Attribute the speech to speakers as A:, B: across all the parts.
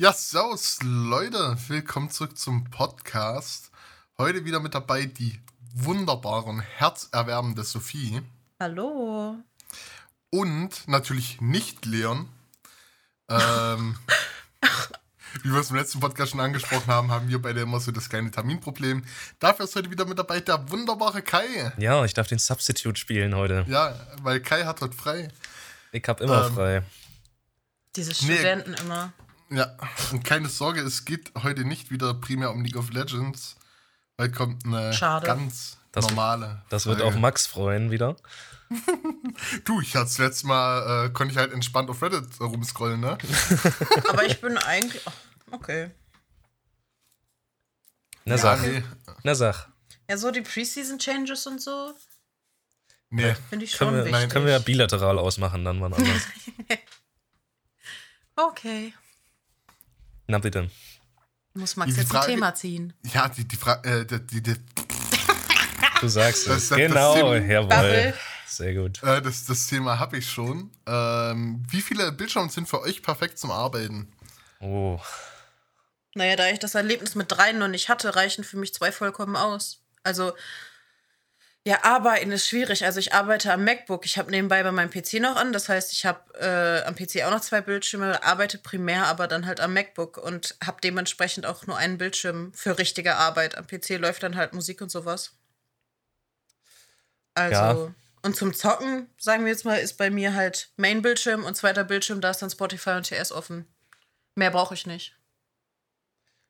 A: Ja, servus Leute, willkommen zurück zum Podcast. Heute wieder mit dabei die wunderbare und herzerwärmende Sophie.
B: Hallo.
A: Und natürlich nicht Leon. Ähm, wie wir es im letzten Podcast schon angesprochen haben, haben wir beide immer so das kleine Terminproblem. Dafür ist heute wieder mit dabei der wunderbare Kai.
C: Ja, ich darf den Substitute spielen heute.
A: Ja, weil Kai hat heute frei.
C: Ich hab immer
A: Ähm,
C: frei.
B: Diese
A: Nee.
B: Studenten immer.
A: Ja, und keine Sorge, es geht heute nicht wieder primär um League of Legends. Heute kommt eine
B: Schade.
A: ganz
C: Das-
A: normale.
C: Das wird
A: Folge.
C: auch Max freuen wieder.
A: Du, ich hatte das letzte Mal, äh, konnte ich halt entspannt auf Reddit rumscrollen, ne?
B: Aber ich bin eigentlich. ach, Okay.
C: Na
A: Ja,
C: sag.
A: nee.
C: Na sag.
B: Ja, so die Preseason Changes und so
A: Nee.
B: finde ich schon
C: Können wir,
B: wichtig.
C: können wir ja bilateral ausmachen, dann wann anders.
B: okay.
C: Na bitte.
B: Muss Max
A: Die
B: jetzt
A: Frage-
B: ein Thema ziehen.
A: Ja, die, die Frage, äh, die, die, die,
C: Du sagst
A: Das-
C: es.
A: das- das
C: genau,
A: Thema-
C: jawohl.
B: Bubble.
C: Sehr gut.
A: äh, das, das Thema habe ich schon. Ähm, wie viele Bildschirme sind für euch perfekt zum Arbeiten?
C: Oh.
B: Naja, da ich das Erlebnis mit dreien noch nicht hatte, reichen für mich zwei vollkommen aus. Also, ja, arbeiten ist schwierig. Also, ich arbeite am MacBook. Ich habe nebenbei bei meinem PC noch an. Das heißt, ich habe äh, am PC auch noch zwei Bildschirme, arbeite primär aber dann halt am MacBook und habe dementsprechend auch nur einen Bildschirm für richtige Arbeit. Am PC läuft dann halt Musik und sowas. Also,
C: Ja.
B: und zum Zocken, sagen wir jetzt mal, ist bei mir halt Main-Bildschirm und zweiter Bildschirm, da ist dann Spotify und TS offen. Mehr brauche ich nicht.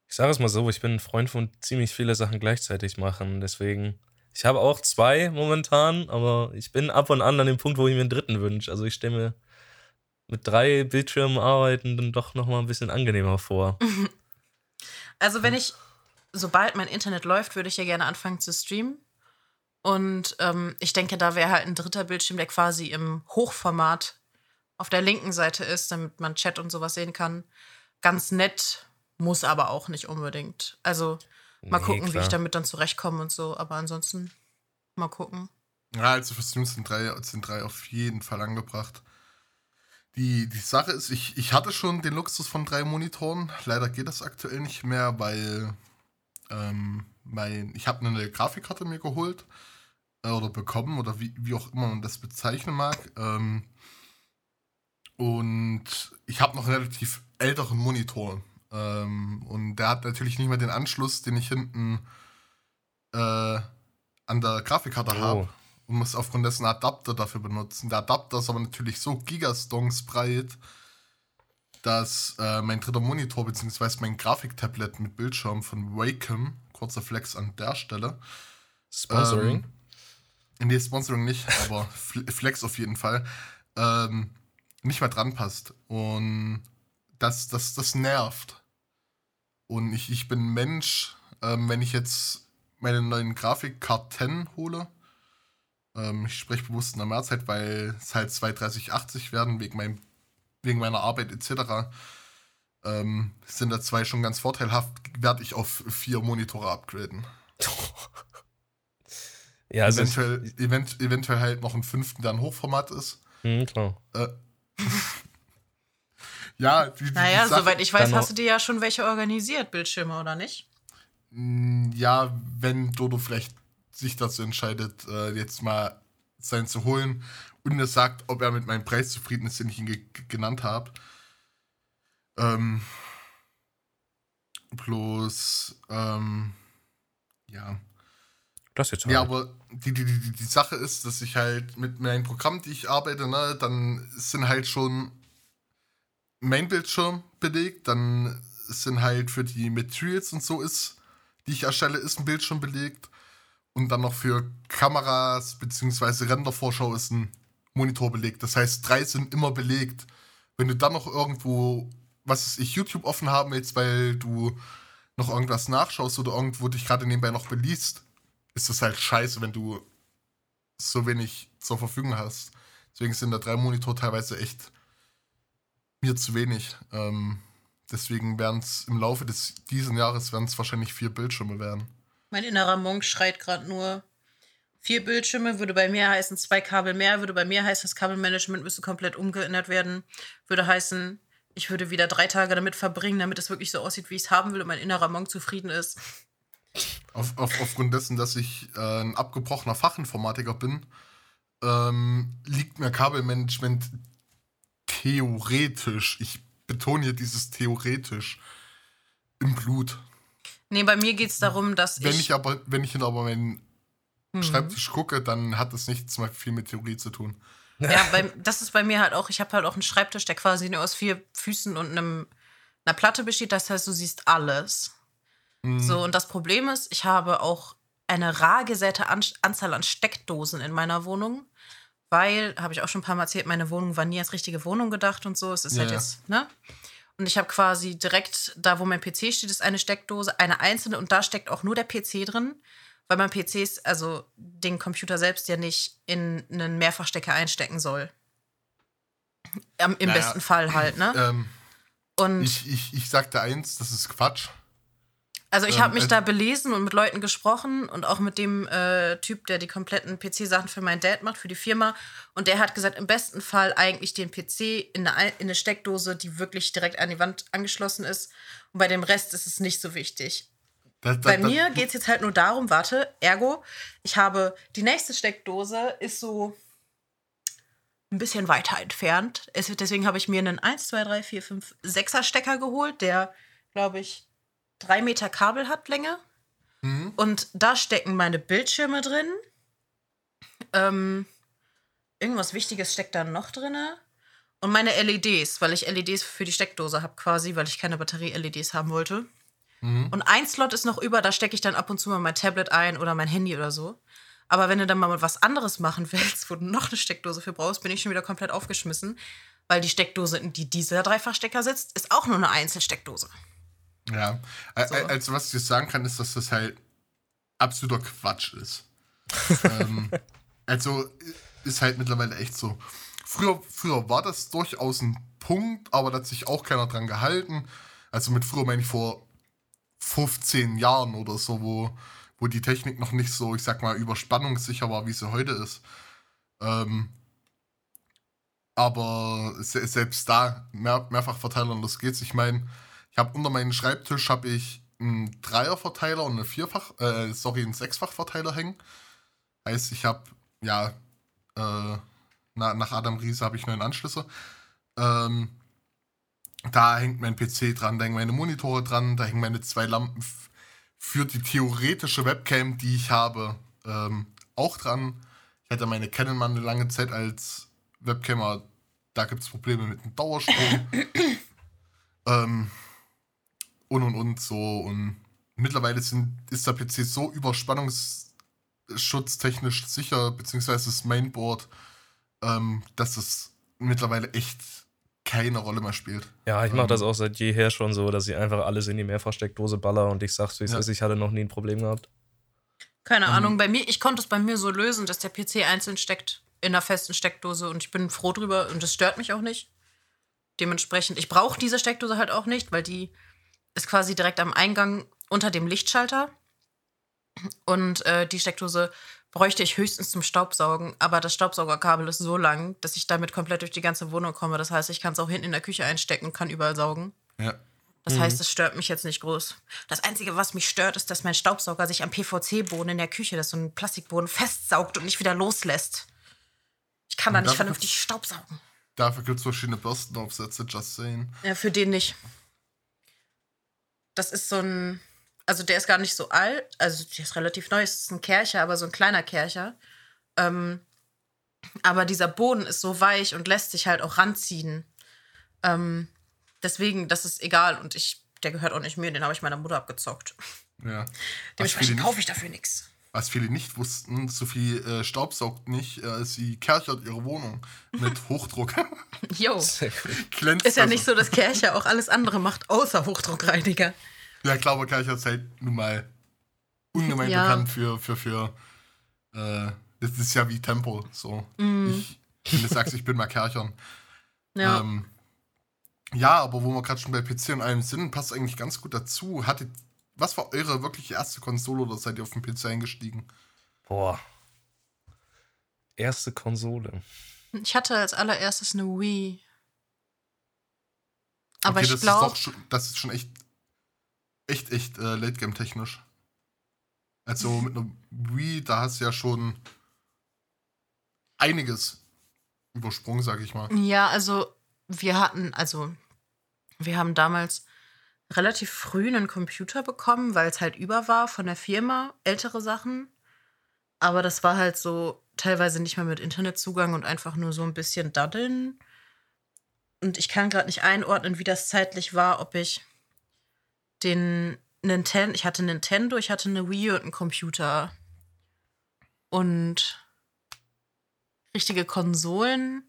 C: Ich sage es mal so, ich bin ein Freund von ziemlich viele Sachen gleichzeitig machen. Deswegen, ich habe auch zwei momentan, aber ich bin ab und an an dem Punkt, wo ich mir einen dritten wünsche. Also ich stelle mir mit drei Bildschirmen arbeiten dann doch nochmal ein bisschen angenehmer vor.
B: Also wenn ich, sobald mein Internet läuft, würde ich ja gerne anfangen zu streamen. Und ähm, ich denke, da wäre halt ein dritter Bildschirm, der quasi im Hochformat auf der linken Seite ist, damit man Chat und sowas sehen kann. Ganz nett, muss aber auch nicht unbedingt. Also mal
C: Nee,
B: gucken, wie
C: klar.
B: ich damit dann zurechtkomme und so. Aber ansonsten mal gucken.
A: Ja, also für Streams sind drei, sind drei auf jeden Fall angebracht. Die, die Sache ist, ich, ich hatte schon den Luxus von drei Monitoren. Leider geht das aktuell nicht mehr, weil ähm, mein, ich habe eine Grafikkarte mir geholt äh, oder bekommen oder wie, wie auch immer man das bezeichnen mag. Ähm, und ich habe noch einen relativ älteren Monitor. Ähm, und der hat natürlich nicht mehr den Anschluss, den ich hinten äh, an der Grafikkarte
C: Oh.
A: habe und muss aufgrund dessen Adapter dafür benutzen. Der Adapter ist aber natürlich so gigastongs breit, dass äh, mein dritter Monitor bzw. mein Grafiktablet mit Bildschirm von Wacom, kurzer Flex an der Stelle,
C: Sponsoring.
A: ähm, nee, Sponsoring nicht, aber Fl- Flex auf jeden Fall, ähm, nicht mehr dran passt. Und das, das, das nervt. Und ich, ich bin Mensch, ähm, wenn ich jetzt meine neuen Grafikkarten hole, ähm, ich spreche bewusst in der Mehrzeit, weil es halt 23080 werden, wegen, meinem, wegen meiner Arbeit etc., ähm, sind da zwei schon ganz vorteilhaft, werde ich auf vier Monitore upgraden.
C: ja, also.
A: eventuell, event, eventuell halt noch einen fünften, der ein Hochformat ist.
C: Hm, klar.
A: Äh, ja, die, die,
B: Naja,
A: Sache-
B: soweit ich weiß,
C: dann
B: hast du dir ja schon welche organisiert, Bildschirme, oder nicht?
A: Mm, Ja, wenn Dodo vielleicht sich dazu entscheidet, äh, jetzt mal seinen zu holen und er sagt, ob er mit meinem Preis zufrieden ist, den ich ihn ge genannt habe. Ähm, bloß, ähm, ja.
C: Das jetzt
A: Ja,
C: halt.
A: aber die, die, die, die Sache ist, dass ich halt mit meinem Programm, die ich arbeite, ne, dann sind halt schon Main-Bildschirm belegt, dann sind halt für die Materials und so ist, die ich erstelle, ist ein Bildschirm belegt und dann noch für Kameras bzw. Rendervorschau ist ein Monitor belegt. Das heißt, drei sind immer belegt. Wenn du dann noch irgendwo, was ist ich, YouTube offen haben willst, weil du noch irgendwas nachschaust oder irgendwo dich gerade nebenbei noch beliest, ist das halt scheiße, wenn du so wenig zur Verfügung hast. Deswegen sind da drei Monitor teilweise echt mir zu wenig. Ähm, deswegen werden es im Laufe des diesen Jahres werden es wahrscheinlich vier Bildschirme werden.
B: Mein innerer Monk schreit gerade nur. Vier Bildschirme würde bei mir heißen zwei Kabel mehr, würde bei mir heißen, das Kabelmanagement müsste komplett umgeändert werden. Würde heißen, ich würde wieder drei Tage damit verbringen, damit es wirklich so aussieht, wie ich es haben will und mein innerer Monk zufrieden ist.
A: Auf, auf, aufgrund dessen, dass ich äh, ein abgebrochener Fachinformatiker bin, ähm, liegt mir Kabelmanagement theoretisch, ich betone hier dieses theoretisch, im Blut.
B: Nee, bei mir geht es darum, dass
A: Wenn
B: ich.
A: ich aber, wenn ich aber meinen
B: Mhm.
A: Schreibtisch gucke, dann hat das nichts mehr viel mit Theorie zu tun.
B: Ja, bei, das ist bei mir halt auch, ich habe halt auch einen Schreibtisch, der quasi nur aus vier Füßen und einem, einer Platte besteht. Das heißt, du siehst alles.
A: Mhm.
B: So, und das Problem ist, ich habe auch eine rar gesäte an Anzahl an Steckdosen in meiner Wohnung, weil, habe ich auch schon ein paar Mal erzählt, meine Wohnung war nie als richtige Wohnung gedacht und so. Es ist
A: Ja,
B: halt
A: ja.
B: jetzt, ne? Und ich habe quasi direkt, da wo mein PC steht, ist eine Steckdose, eine einzelne und da steckt auch nur der PC drin, weil mein PC ist, also den Computer selbst ja nicht in einen Mehrfachstecker einstecken soll. Im
A: Naja,
B: besten Fall halt, ne?
A: Ähm,
B: Und
A: ich, ich, ich sagte eins, das ist Quatsch.
B: Also ich habe mich
A: äh,
B: da belesen und mit Leuten gesprochen und auch mit dem äh, Typ, der die kompletten PC-Sachen für meinen Dad macht, für die Firma. Und der hat gesagt, im besten Fall eigentlich den PC in eine, Ei- in eine Steckdose, die wirklich direkt an die Wand angeschlossen ist. Und bei dem Rest ist es nicht so wichtig.
A: Da, da,
B: Bei mir geht es jetzt halt nur darum, warte, ergo, ich habe die nächste Steckdose ist so ein bisschen weiter entfernt. Es, deswegen habe ich mir einen 1, 2, 3, 4, 5, 6er Stecker geholt, der, glaube ich, drei Meter Kabel hat Länge.
A: Mhm.
B: Und da stecken meine Bildschirme drin. Ähm, irgendwas Wichtiges steckt da noch drin. Und meine LEDs, weil ich LEDs für die Steckdose habe quasi, weil ich keine Batterie-LEDs haben wollte.
A: Mhm.
B: Und ein Slot ist noch über, da stecke ich dann ab und zu mal mein Tablet ein oder mein Handy oder so. Aber wenn du dann mal was anderes machen willst, wo du noch eine Steckdose für brauchst, bin ich schon wieder komplett aufgeschmissen. Weil die Steckdose, in die dieser Dreifachstecker sitzt, ist auch nur eine Einzelsteckdose.
A: Ja.
B: So.
A: Also, was ich jetzt sagen kann, ist, dass das halt absoluter Quatsch ist. ähm, also, ist halt mittlerweile echt so. Früher, früher war das durchaus ein Punkt, aber da hat sich auch keiner dran gehalten. Also, mit früher meine ich vor 15 Jahren oder so, wo, wo die Technik noch nicht so, ich sag mal, überspannungssicher war, wie sie heute ist. Ähm, aber se selbst da, mehr, Mehrfachverteiler und das geht's. Ich meine, ich habe unter meinem Schreibtisch habe ich einen Dreierverteiler und eine Vierfach, äh, sorry, einen Sechsfachverteiler hängen. Heißt, ich habe, ja, äh, na, nach Adam Riese habe ich neun Anschlüsse. Ähm, da hängt mein PC dran, da hängen meine Monitore dran, da hängen meine zwei Lampen für die theoretische Webcam, die ich habe, ähm, auch dran. Ich hatte meine Canon mal eine lange Zeit als Webcam, aber da gibt es Probleme mit dem Dauerstrom. ähm, und und und so. Und mittlerweile sind, ist der PC so überspannungsschutztechnisch sicher, beziehungsweise das Mainboard, ähm, dass es mittlerweile echt keine Rolle mehr spielt.
C: Ja, ich mache das
A: Ähm.
C: auch seit jeher schon so, dass ich einfach alles in die Mehrfachsteckdose baller und ich sag's, wie es
A: Ja.
C: ist. Ich hatte noch nie ein Problem gehabt.
B: Keine
A: Ähm,
B: Ahnung, bei mir, ich konnte es bei mir so lösen, dass der PC einzeln steckt in einer festen Steckdose und ich bin froh drüber und das stört mich auch nicht. Dementsprechend, ich brauche diese Steckdose halt auch nicht, weil die ist quasi direkt am Eingang unter dem Lichtschalter. Und äh, die Steckdose bräuchte ich höchstens zum Staubsaugen, aber das Staubsaugerkabel ist so lang, dass ich damit komplett durch die ganze Wohnung komme. Das heißt, ich kann es auch hinten in der Küche einstecken und kann überall saugen.
A: Ja.
B: Das heißt, es stört mich jetzt nicht groß. Das Einzige, was mich stört, ist, dass mein Staubsauger sich am PVC-Boden in der Küche, das ist so ein Plastikboden, festsaugt und nicht wieder loslässt. Ich kann da
A: Und
B: nicht
A: dafür-
B: vernünftig staubsaugen.
A: Dafür gibt es verschiedene Bürstenaufsätze, just saying.
B: Ja, für den nicht. Das ist so ein. Also der ist gar nicht so alt, also der ist relativ neu, es ist ein Kercher, aber so ein kleiner Kercher. Ähm, aber dieser Boden ist so weich und lässt sich halt auch ranziehen. Ähm, deswegen, das ist egal und ich, der gehört auch nicht mir, den habe ich meiner Mutter abgezockt.
A: Ja.
B: Dementsprechend kaufe ich dafür nichts.
A: Was viele nicht wussten, Sophie äh, staubsaugt nicht, äh, sie kerchert ihre Wohnung mit Hochdruck.
B: Jo.
A: Glänzt
B: Ist ja
A: also.
B: nicht so, dass Kercher auch alles andere macht, außer Hochdruckreiniger.
A: Ja, klar, aber Kercher ist halt nun mal ungemein
B: Ja.
A: bekannt für, für, für äh, das ist ja wie Tempo. So. Ich, wenn du sagst, ich bin mal Kerchern.
B: Ja.
A: Ähm, ja, aber wo wir gerade schon bei PC und allem sind, passt eigentlich ganz gut dazu. Hattet, was war eure wirklich erste Konsole oder seid ihr auf den PC eingestiegen?
C: Boah. Erste Konsole.
B: Ich hatte als allererstes eine Wii. Aber
A: okay,
B: ich
A: das
B: glaube,
A: ist doch schon, das ist schon echt, echt, echt äh, Late Game technisch. Also mit einer Wii, da hast du ja schon einiges übersprungen, sag ich mal.
B: Ja, also wir hatten, also wir haben damals relativ früh einen Computer bekommen, weil es halt über war von der Firma, ältere Sachen. Aber das war halt so teilweise nicht mehr mit Internetzugang und einfach nur so ein bisschen daddeln. Und ich kann gerade nicht einordnen, wie das zeitlich war, ob ich den Nintendo, ich hatte Nintendo, ich hatte eine Wii und einen Computer. Und richtige Konsolen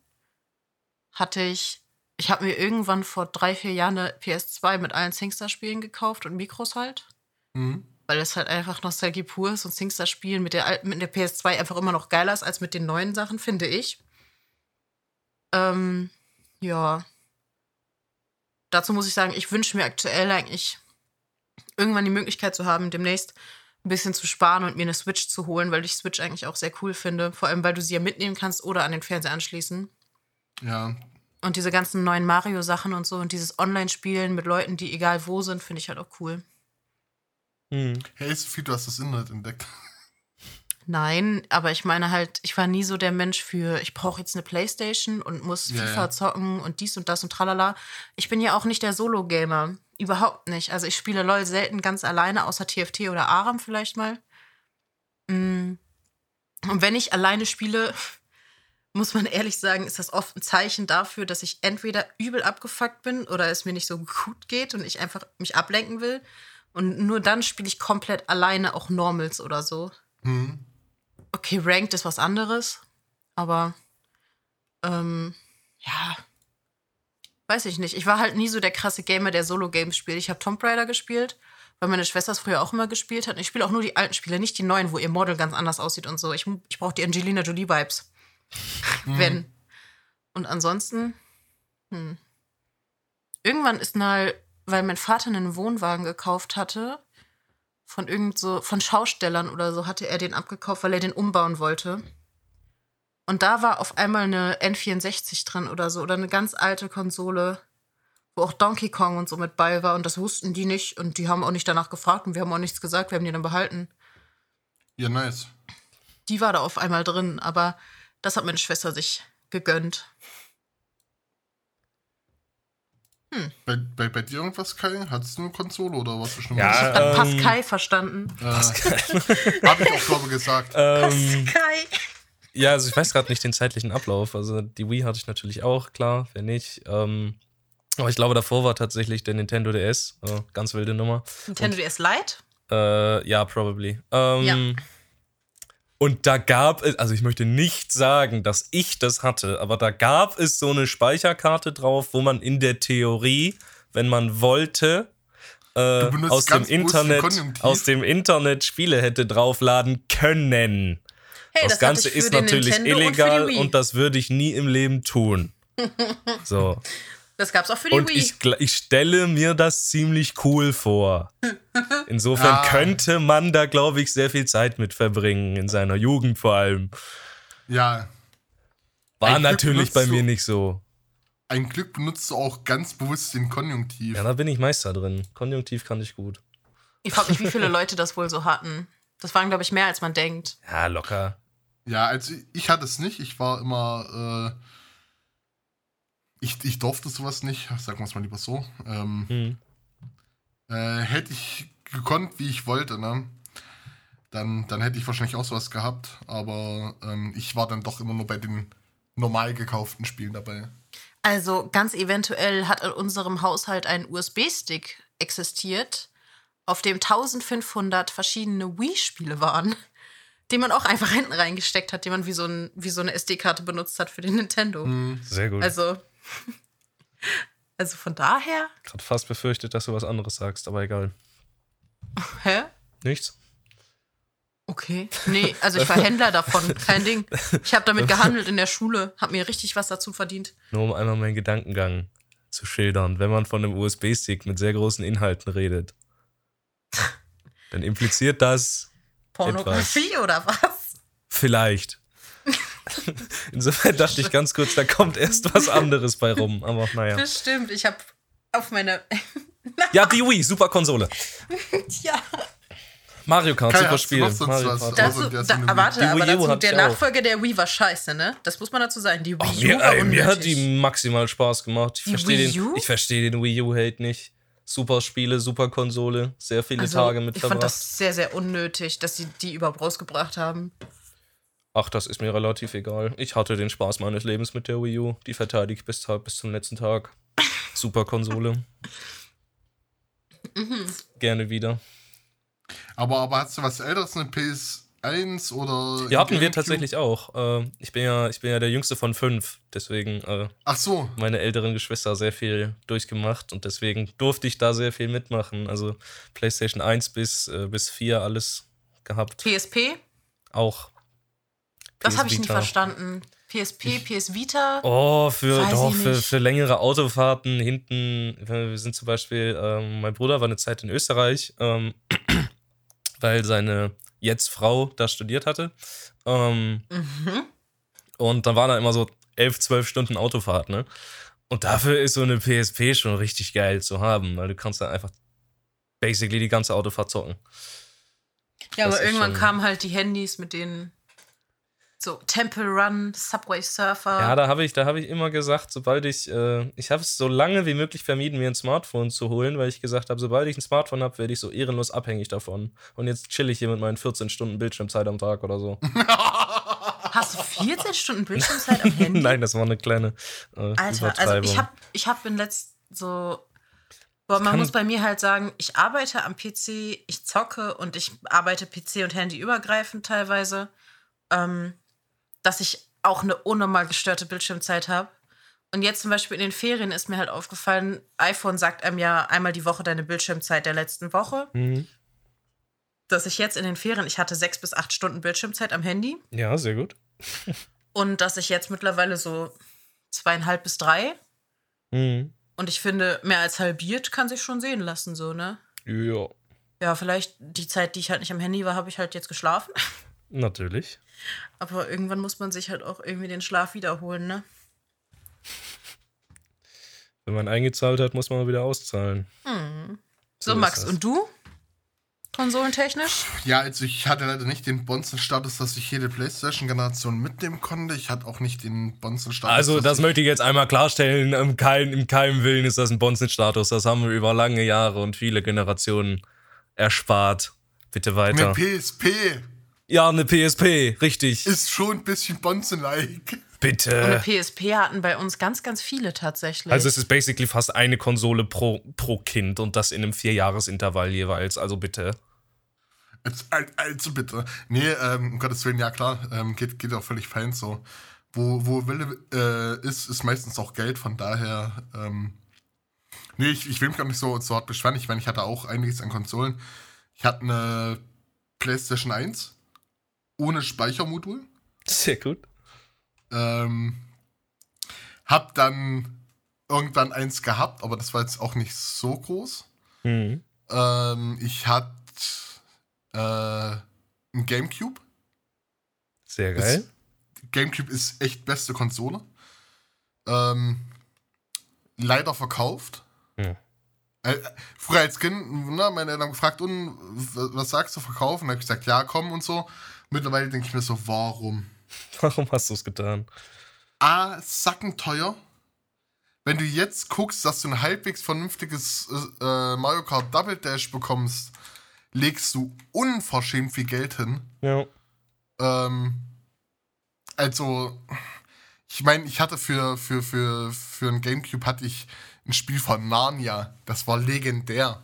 B: hatte ich. Ich habe mir irgendwann vor drei, vier Jahren eine PS2 mit allen Singstar-Spielen gekauft und Mikros halt.
A: Mhm.
B: Weil es halt einfach Nostalgie pur ist und Singstar-Spielen mit der, mit der PS2 einfach immer noch geiler ist als mit den neuen Sachen, finde ich. Ähm, ja. Dazu muss ich sagen, ich wünsche mir aktuell eigentlich irgendwann die Möglichkeit zu haben, demnächst ein bisschen zu sparen und mir eine Switch zu holen, weil ich Switch eigentlich auch sehr cool finde. Vor allem, weil du sie ja mitnehmen kannst oder an den Fernseher anschließen.
A: Ja,
B: Und diese ganzen neuen Mario-Sachen und so und dieses Online-Spielen mit Leuten, die egal wo sind, finde ich halt auch cool.
C: Hm.
A: hey Sophie, du hast das Internet entdeckt.
B: Nein, aber ich meine halt, ich war nie so der Mensch für, ich brauche jetzt eine Playstation und muss
A: Ja,
B: FIFA
A: ja.
B: zocken und dies und das und tralala. Ich bin ja auch nicht der Solo-Gamer. Überhaupt nicht. Also ich spiele LOL selten ganz alleine, außer TFT oder Aram vielleicht mal. Mm. Und wenn ich alleine spiele, muss man ehrlich sagen, ist das oft ein Zeichen dafür, dass ich entweder übel abgefuckt bin oder es mir nicht so gut geht und ich einfach mich ablenken will. Und nur dann spiele ich komplett alleine auch Normals oder so.
A: Hm.
B: Okay, Ranked ist was anderes, aber ähm, ja, weiß ich nicht. Ich war halt nie so der krasse Gamer, der Solo-Games spielt. Ich habe Tomb Raider gespielt, weil meine Schwester es früher auch immer gespielt hat. Und ich spiele auch nur die alten Spiele, nicht die neuen, wo ihr Model ganz anders aussieht und so. Ich, ich brauche die Angelina Jolie-Vibes. Wenn. Und ansonsten, hm. Irgendwann ist mal, weil mein Vater einen Wohnwagen gekauft hatte, von irgend so, von Schaustellern oder so, hatte er den abgekauft, weil er den umbauen wollte. Und da war auf einmal eine N64 dran oder so, oder eine ganz alte Konsole, wo auch Donkey Kong und so mit bei war. Und das wussten die nicht und die haben auch nicht danach gefragt und wir haben auch nichts gesagt, wir haben die dann behalten.
A: Ja, nice.
B: Die war da auf einmal drin, aber das hat meine Schwester sich gegönnt.
A: Bei, bei, bei dir irgendwas, Kai? Hattest du eine Konsole oder was bestimmt?
C: Ja,
B: Ich habe dann
C: Ähm,
B: Pascal verstanden.
A: äh, Hab ich auch, glaube ich, gesagt.
C: Ähm,
B: Pascal.
C: ja, also ich weiß gerade nicht den zeitlichen Ablauf. Also die Wii hatte ich natürlich auch, klar, wer nicht. Ähm, aber ich glaube, davor war tatsächlich der Nintendo DS. Äh, ganz wilde Nummer.
B: Nintendo DS Lite?
C: Äh, ja, probably. Ähm,
B: Ja.
C: Und da gab es, also ich möchte nicht sagen, dass ich das hatte, aber da gab es so eine Speicherkarte drauf, wo man in der Theorie, wenn man wollte, äh, aus dem Internet, aus dem Internet Spiele hätte draufladen können.
B: Hey,
C: das,
B: das
C: Ganze ist natürlich
B: Nintendo und
C: illegal
B: Wii.
C: und, das würde ich nie im Leben tun. So.
B: Das gab's auch für die
C: Und
B: Wii.
C: ich, ich stelle mir das ziemlich cool vor. Insofern
A: Ja.
C: könnte man da, glaube ich, sehr viel Zeit mit verbringen, in seiner Jugend vor allem.
A: Ja,
C: War
A: Ein
C: natürlich bei
A: du-
C: mir nicht so.
A: ein Glück benutzt du auch ganz bewusst den Konjunktiv.
C: Ja, da bin ich Meister drin. Konjunktiv kann ich gut.
B: Ich frage mich, wie viele Leute das wohl so hatten. Das waren, glaube ich, mehr als man denkt.
C: Ja, locker.
A: Ja, also ich hatte es nicht. Ich war immer. Äh, ich, ich durfte sowas nicht, sagen wir es mal lieber so. Ähm,
C: Hm.
A: äh, hätte ich gekonnt, wie ich wollte, ne? Dann, dann hätte ich wahrscheinlich auch sowas gehabt. Aber ähm, ich war dann doch immer nur bei den normal gekauften Spielen dabei.
B: Also ganz eventuell hat in unserem Haushalt ein USB-Stick existiert, auf dem 1500 verschiedene Wii-Spiele waren, die man auch einfach hinten reingesteckt hat, die man wie so, ein, wie so eine SD-Karte benutzt hat für den Nintendo.
A: Hm.
C: Sehr gut.
B: Also, also von daher,
C: Gerade fast befürchtet, dass du was anderes sagst, aber egal.
B: hä?
C: Nichts?
B: Okay. Nee, also ich war Händler davon, kein Ding. Ich habe damit gehandelt in der Schule, habe mir richtig was dazu verdient.
C: Nur um einmal meinen Gedankengang zu schildern. Wenn man von einem USB-Stick mit sehr großen Inhalten redet, dann impliziert das
B: Pornografie oder was?
C: vielleicht. Insofern dachte ich ganz kurz, da kommt erst was anderes bei rum. Aber naja.
B: Bestimmt. Ich habe auf meine.
C: Ja, die Wii, super Konsole.
B: ja.
C: Mario Kart, super Spiel. Mario? Kart.
B: Dazu, da, warte,
C: Die
B: aber dazu, der
C: ich.
B: Nachfolger der Wii war scheiße, ne? Das muss man dazu sagen. Die Wii
C: Ach,
B: U
C: mir,
B: war
C: ey, mir hat die maximal Spaß gemacht. Ich
B: Die
C: verstehe
B: Wii
C: den,
B: U?
C: ich verstehe den Wii U-Hate nicht. Super Spiele, super Konsole, sehr viele
B: also,
C: Tage mit
B: Ich fand
C: verbracht.
B: das sehr, sehr unnötig, dass sie die überhaupt rausgebracht haben.
C: Ach, das ist mir relativ egal. Ich hatte den Spaß meines Lebens mit der Wii U. Die verteidige ich bis, bis zum letzten Tag. Super Konsole.
B: Mhm.
C: Gerne wieder.
A: Aber, aber hast du was älteres, eine PS1 oder.
C: Die hatten wir tatsächlich auch. Äh, ich, bin ja, ich bin ja der jüngste von fünf. Deswegen äh,
A: Ach so.
C: meine älteren Geschwister sehr viel durchgemacht und deswegen durfte ich da sehr viel mitmachen. Also PlayStation 1 bis, äh, bis 4 alles gehabt.
B: PSP?
C: Auch.
B: Das habe ich nie
C: Vita.
B: verstanden. PSP, PS Vita?
C: Oh, für, doch, für,
B: nicht.
C: für längere Autofahrten hinten. Wir sind zum Beispiel, ähm, mein Bruder war eine Zeit in Österreich, ähm, weil seine jetzt Frau da studiert hatte. Ähm,
B: Mhm.
C: und dann waren da immer so 11, 12 Stunden Autofahrt, ne? Und dafür ist so eine PSP schon richtig geil zu haben, weil du kannst dann einfach basically die ganze Autofahrt zocken.
B: Ja,
C: Das
B: aber irgendwann kamen halt die Handys mit den so Temple Run, Subway Surfer.
C: Ja, da habe ich, da habe ich immer gesagt, sobald ich, äh, ich habe es so lange wie möglich vermieden, mir ein Smartphone zu holen, weil ich gesagt habe, sobald ich ein Smartphone habe, werde ich so ehrenlos abhängig davon. Und jetzt chill ich hier mit meinen 14 Stunden Bildschirmzeit am Tag oder so.
B: Hast du 14 Stunden Bildschirmzeit am Handy?
C: Nein, das war eine kleine äh,
B: Alter, also ich habe ich hab in letzt so. Boah, man muss bei mir halt sagen, ich arbeite am PC, ich zocke und ich arbeite PC und Handy übergreifend teilweise, ähm, dass ich auch eine unnormal gestörte Bildschirmzeit habe. Und jetzt zum Beispiel in den Ferien ist mir halt aufgefallen, iPhone sagt einem ja einmal die Woche deine Bildschirmzeit der letzten Woche.
C: mhm.
B: Dass ich jetzt in den Ferien, ich hatte sechs bis acht Stunden Bildschirmzeit am Handy
C: Ja, sehr gut.
B: und dass ich jetzt mittlerweile so zweieinhalb bis drei
C: Mhm.
B: Und ich finde, mehr als halbiert kann sich schon sehen lassen, so, ne?
C: Ja,
B: Ja, vielleicht die Zeit, die ich halt nicht am Handy war, habe ich halt jetzt geschlafen.
C: natürlich.
B: Aber irgendwann muss man sich halt auch irgendwie den Schlaf wiederholen, ne?
C: Wenn man eingezahlt hat, muss man mal wieder auszahlen.
B: Hm. So,
C: ist
B: Max,
C: das.
B: und du? Konsolentechnisch?
A: Ja, also ich hatte leider nicht den Bonzen-Status, dass ich jede PlayStation-Generation mitnehmen konnte. Ich hatte auch nicht den Bonzen-Status.
C: Also, das
A: ich-
C: möchte ich jetzt einmal klarstellen. Im keinem, Im keinem Willen ist das ein Bonzen-Status. Das haben wir über lange Jahre und viele Generationen erspart. Bitte weiter.
A: Eine PSP
C: Ja, eine PSP, richtig.
A: ist schon ein bisschen Bonzen-like.
B: Und eine
C: Bitte.
B: PSP hatten bei uns ganz, ganz viele tatsächlich.
C: Also es ist basically fast eine Konsole pro, pro Kind und das in einem Vierjahresintervall jeweils. Also bitte.
A: Also, al- also bitte. Nee, ähm, um Gottes Willen, ja klar, ähm, geht, geht auch völlig fein so. Wo, wo Wille äh, ist, ist meistens auch Geld, von daher, ähm, nee, ich, ich will mich gar nicht so, so hart beschweren. Ich meine, ich hatte auch einiges an Konsolen. Ich hatte eine PlayStation 1 ohne Speichermodul.
C: Sehr gut.
A: Ähm, hab dann irgendwann eins gehabt, aber das war jetzt auch nicht so groß.
C: Mhm.
A: Ähm, ich hatte äh, ein Gamecube.
C: Sehr geil.
A: GameCube ist echt beste Konsole. Ähm, leider verkauft.
C: Ja.
A: Äh, früher als Kind, ne, meine Eltern haben gefragt, und was sagst du, verkaufen? Da habe ich gesagt, ja, komm und so. Mittlerweile denke ich mir so, warum?
C: Warum hast du es getan?
A: A, sackenteuer. Wenn du jetzt guckst, dass du ein halbwegs vernünftiges äh, äh, Mario Kart Double Dash bekommst, legst du unverschämt viel Geld hin.
C: Ja.
A: Ähm, also, ich meine, ich hatte für, für, für, für ein Gamecube hatte ich ein Spiel von Narnia. Das war legendär.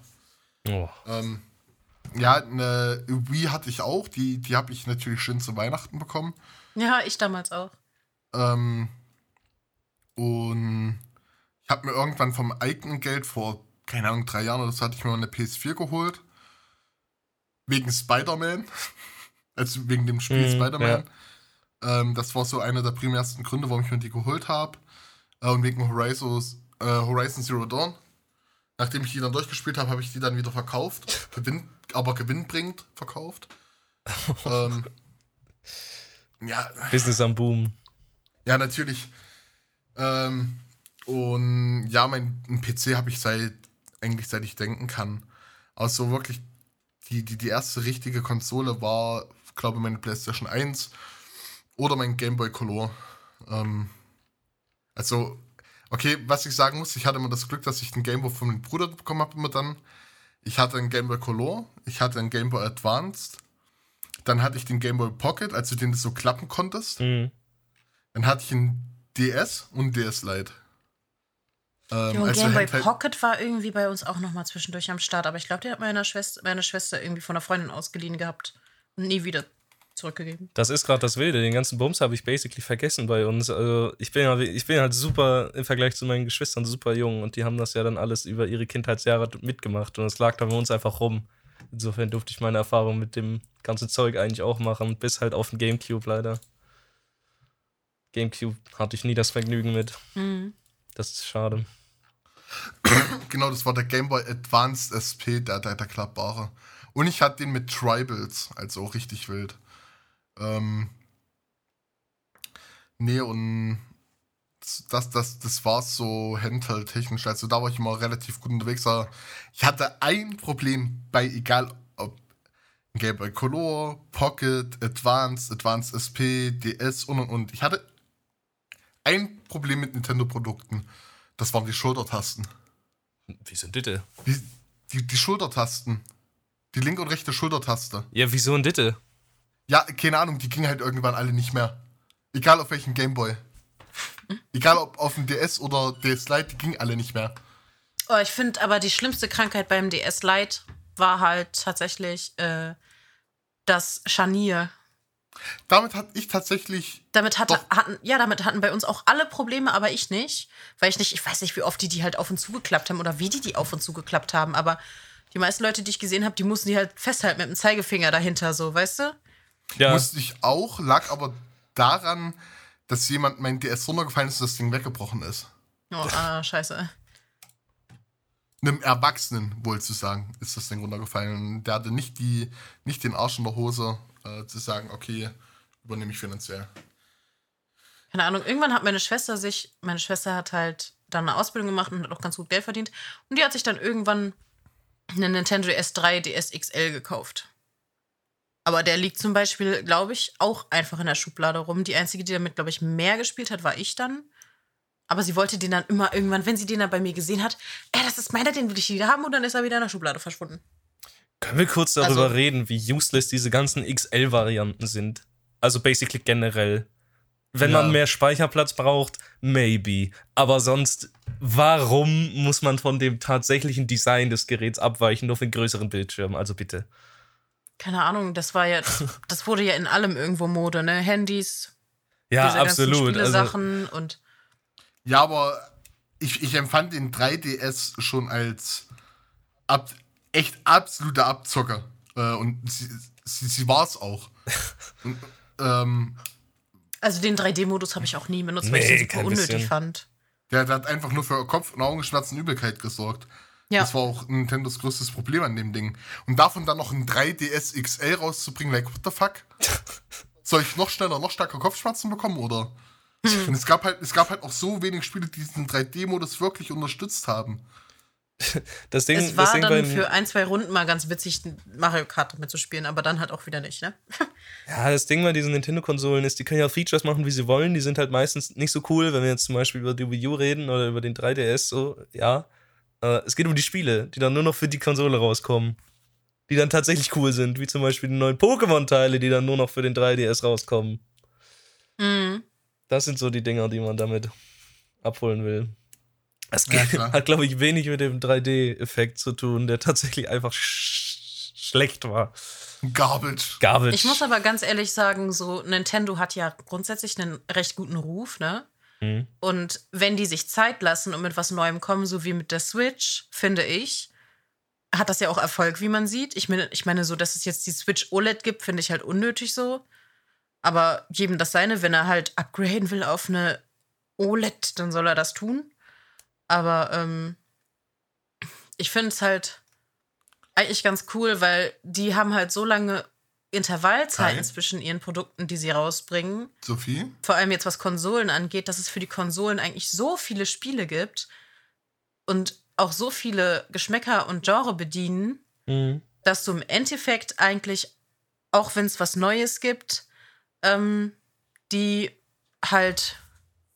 C: Oh.
A: Ähm, ja, eine Wii hatte ich auch. Die, die habe ich natürlich schön zu Weihnachten bekommen.
B: ja, ich damals auch.
A: Ähm, und ich habe mir irgendwann vom eigenen Geld vor, keine Ahnung, drei Jahren oder so, hatte ich mir mal eine PS4 geholt. Wegen Spider-Man. Also wegen dem Spiel
C: Mhm,
A: Spider-Man. Ähm, das war so einer der primärsten Gründe, warum ich mir die geholt habe. Äh, und wegen Horizon, äh, Horizon Zero Dawn. Nachdem ich die dann durchgespielt habe, habe ich die dann wieder verkauft. Gewinn, aber gewinnbringend verkauft. ähm, ja,
C: Business am Boom.
A: ja, natürlich. Ähm, Und ja, mein PC habe ich seit eigentlich seit ich denken kann. Also wirklich die, die, die erste richtige Konsole war, glaube ich, meine PlayStation 1 oder mein Game Boy Color. Ähm, also, okay, was ich sagen muss, ich hatte immer das Glück, dass ich den Game Boy von meinem Bruder bekommen habe, immer dann. Ich hatte einen Game Boy Color, ich hatte einen Game Boy Advanced, dann hatte ich den Game Boy Pocket, also den du so klappen konntest.
C: Mhm.
A: Dann hatte ich einen DS und einen DS Lite. Ähm,
B: Jo,
A: also
B: Game Boy
A: Handheld-
B: Pocket war irgendwie bei uns auch noch mal zwischendurch am Start, aber ich glaube, die hat meine Schwester, meine Schwester irgendwie von einer Freundin ausgeliehen gehabt und nie wieder zurückgegeben.
C: Das ist gerade das Wilde. Den ganzen Bums habe ich basically vergessen bei uns. Also ich bin ja, ich bin halt super im Vergleich zu meinen Geschwistern super jung und die haben das ja dann alles über ihre Kindheitsjahre mitgemacht und es lag da bei uns einfach rum. Insofern durfte ich meine Erfahrung mit dem ganzen Zeug eigentlich auch machen, bis halt auf den Gamecube leider. Gamecube hatte ich nie das Vergnügen mit.
B: Mhm.
C: Das ist schade.
A: Genau, das war der Game Boy Advanced SP, der, der, der klappbare. Und ich hatte den mit Tribals, also auch richtig wild. Ähm, nee, und das, das, das war so Handheld-technisch. Also da war ich immer relativ gut unterwegs. Aber ich hatte ein Problem bei, egal ob Game Boy Color, Pocket, Advanced, Advanced SP, DS und und und. Ich hatte ein Problem mit Nintendo-Produkten. Das waren die Schultertasten.
C: Wie sind Ditte?
A: Die, die, die Schultertasten. Die linke und rechte Schultertaste.
C: Ja, wieso ein Ditte?
A: Ja, keine Ahnung, die gingen halt irgendwann alle nicht mehr. Egal auf welchem Gameboy. Egal ob auf dem DS oder DS Lite, die gingen alle nicht mehr.
B: Oh, ich finde aber die schlimmste Krankheit beim DS Lite war halt tatsächlich äh, das Scharnier.
A: Damit hatte ich tatsächlich.
B: Damit hatte, hatten, ja, damit hatten bei uns auch alle Probleme, aber ich nicht. Weil ich nicht, ich weiß nicht, wie oft die die halt auf und zugeklappt haben oder wie die die auf und zugeklappt haben, aber die meisten Leute, die ich gesehen habe, die mussten die halt festhalten mit dem Zeigefinger dahinter, so, weißt du?
C: Ja,
A: Musste ich auch, lag aber daran, dass jemand mein DS runtergefallen ist und das Ding weggebrochen ist.
B: Oh, ah, scheiße.
A: Einem Erwachsenen, wohl zu sagen, ist das Ding runtergefallen. Und der hatte nicht, die, nicht den Arsch in der Hose, äh, zu sagen, okay, übernehme ich finanziell.
B: Keine Ahnung, irgendwann hat meine Schwester sich, meine Schwester hat halt dann eine Ausbildung gemacht und hat auch ganz gut Geld verdient. Und die hat sich dann irgendwann einen Nintendo DS3 DS XL gekauft. Aber der liegt zum Beispiel, glaube ich, auch einfach in der Schublade rum. Die einzige, die damit, glaube ich, mehr gespielt hat, war ich dann. Aber sie wollte den dann immer irgendwann, wenn sie den dann bei mir gesehen hat, ey, das ist meiner, den will ich wieder haben und dann ist er wieder in der Schublade verschwunden.
C: Können wir kurz darüber
B: Also-
C: reden, wie useless diese ganzen XL-Varianten sind? Also basically generell. Wenn
A: Ja.
C: man mehr Speicherplatz braucht, maybe. Aber sonst, warum muss man von dem tatsächlichen Design des Geräts abweichen, nur für einen größeren Bildschirm? Also bitte.
B: Keine Ahnung, das war ja, das, wurde ja in allem irgendwo Mode, ne? Handys,
C: Ja,
B: diese ganzen
C: absolut. Also,
B: und
A: Ja, aber ich, ich empfand den 3DS schon als ab, echt absoluter Abzocker. Äh, und sie, sie, sie war es auch. und, ähm,
B: Also den 3D-Modus habe ich auch nie benutzt, weil ich
C: Nee,
B: den super unnötig
C: bisschen.
B: fand.
A: der, der hat einfach nur für Kopf- und Augenschmerzen und Übelkeit gesorgt.
B: Ja.
A: Das war auch Nintendos größtes Problem an dem Ding. Und davon dann noch ein 3DS XL rauszubringen, like, what the fuck? Soll ich noch schneller, noch stärker Kopfschmerzen bekommen, oder?
B: Hm.
A: Und es gab halt, es gab halt auch so wenig Spiele, die diesen 3D-Modus wirklich unterstützt haben.
C: das Ding,
B: es
C: das
B: war
C: Ding
B: dann für ein, zwei Runden mal ganz witzig, Mario Kart damit zu spielen, aber dann halt auch wieder nicht, ne?
C: Ja, das Ding bei diesen Nintendo-Konsolen ist, die können ja Features machen, wie sie wollen. Die sind halt meistens nicht so cool, wenn wir jetzt zum Beispiel über die Wii U reden oder über den 3DS, so, ja. Äh, es geht um die Spiele, die dann nur noch für die Konsole rauskommen. Die dann tatsächlich cool sind, wie zum Beispiel die neuen Pokémon-Teile, die dann nur noch für den 3DS rauskommen.
B: Mhm.
C: Das sind so die Dinger, die man damit abholen will. Das
A: Ja,
C: hat, glaube ich, wenig mit dem 3D-Effekt zu tun, der tatsächlich einfach sch schlecht war.
A: Garbage.
C: Garbage.
B: Ich muss aber ganz ehrlich sagen, so Nintendo hat ja grundsätzlich einen recht guten Ruf, ne?
C: Hm.
B: Und wenn die sich Zeit lassen und mit was Neuem kommen, so wie mit der Switch, finde ich, hat das ja auch Erfolg, wie man sieht. Ich meine, ich meine so, dass es jetzt die Switch OLED gibt, finde ich halt unnötig so. Aber jedem das seine, wenn er halt upgraden will auf eine OLED, dann soll er das tun. Aber ähm, ich finde es halt eigentlich ganz cool, weil die haben halt so lange Intervallzeiten
A: Kai?
B: zwischen ihren Produkten, die sie rausbringen,
A: Sophie?
B: vor allem jetzt was Konsolen angeht, dass es für die Konsolen eigentlich so viele Spiele gibt und auch so viele Geschmäcker und Genre bedienen,
C: Mhm.
B: dass du im Endeffekt eigentlich, auch wenn es was Neues gibt, ähm, die halt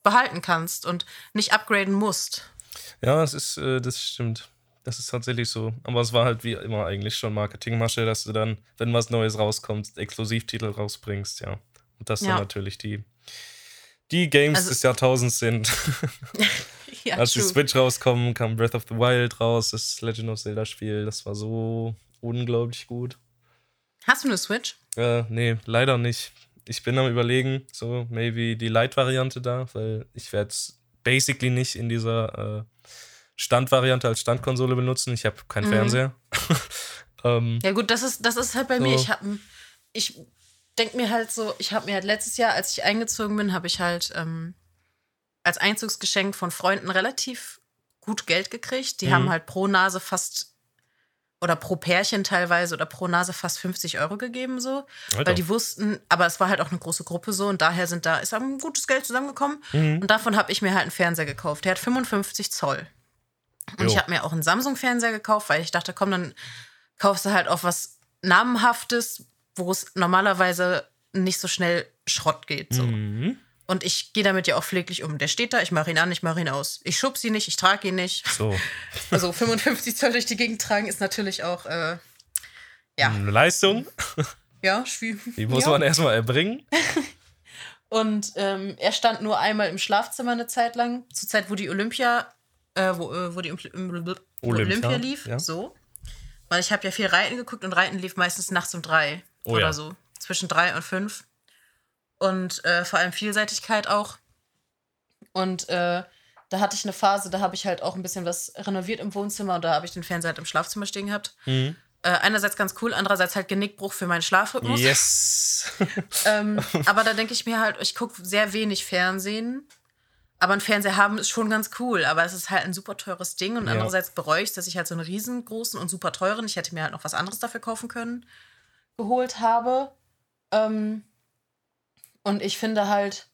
B: behalten kannst und nicht upgraden musst.
C: Ja, das ist, äh, das stimmt. Das ist tatsächlich so. Aber es war halt wie immer eigentlich schon Marketingmasche, dass du dann, wenn was Neues rauskommt, Exklusivtitel rausbringst, ja. Und das
B: Ja.
C: dann natürlich die, die Games
B: Also-
C: des Jahrtausends sind.
B: Ja,
C: Als die
B: true.
C: Switch rauskommen, kam Breath of the Wild raus, das Legend of Zelda Spiel. Das war so unglaublich gut.
B: Hast du eine Switch?
C: Äh, nee, leider nicht. Ich bin am überlegen, so maybe die Lite-Variante da, weil ich werde es basically nicht in dieser äh, Standvariante als Standkonsole benutzen. Ich habe keinen
B: Mhm.
C: Fernseher. ähm,
B: Ja gut, das ist, das ist halt bei
C: So.
B: mir. Ich habe, ich denke mir halt so, ich habe mir halt letztes Jahr, als ich eingezogen bin, habe ich halt ähm, als Einzugsgeschenk von Freunden relativ gut Geld gekriegt. Die
C: Mhm.
B: haben halt pro Nase fast oder pro Pärchen teilweise oder pro Nase fast 50 Euro gegeben so,
C: Alter.
B: weil die wussten, aber es war halt auch eine große Gruppe so und daher sind da ist ein gutes Geld zusammengekommen
C: Mhm.
B: und davon habe ich mir halt einen Fernseher gekauft. Der hat 55 Zoll. Und
C: Jo.
B: ich habe mir auch einen Samsung-Fernseher gekauft, weil ich dachte, komm, dann kaufst du halt auch was Namenhaftes, wo es normalerweise nicht so schnell Schrott geht. So.
C: Mhm.
B: Und ich gehe damit ja auch pfleglich um. Der steht da, ich mache ihn an, ich mache ihn aus. Ich schub sie nicht, ich trage ihn nicht.
C: So.
B: Also 55 Zoll durch die Gegend tragen ist natürlich auch, äh, ja,
C: Eine Leistung,
B: ja, schwierig.
C: die muss
B: ja.
C: man erstmal erbringen.
B: Und ähm, er stand nur einmal im Schlafzimmer eine Zeit lang, zur Zeit, wo die Olympia, äh, wo, äh, wo die Olympia,
C: Olympia
B: lief,
C: ja.
B: so. Weil ich habe ja viel Reiten geguckt und Reiten lief meistens nachts um drei
C: Oh
B: oder
C: ja.
B: so. Zwischen drei und fünf. Und äh, vor allem Vielseitigkeit auch. Und äh, da hatte ich eine Phase, da habe ich halt auch ein bisschen was renoviert im Wohnzimmer und da habe ich den Fernseher halt im Schlafzimmer stehen gehabt.
C: Mhm.
B: Äh, einerseits ganz cool, andererseits halt Genickbruch für meinen Schlafrhythmus.
C: Yes.
B: Ähm, aber da denke ich mir halt, ich gucke sehr wenig Fernsehen. Aber ein Fernseher haben ist schon ganz cool. Aber es ist halt ein super teures Ding. Und
C: Ja.
B: andererseits bereue ich, dass ich halt so einen riesengroßen und super teuren, ich hätte mir halt noch was anderes dafür kaufen können, geholt habe. Ähm, und ich finde halt,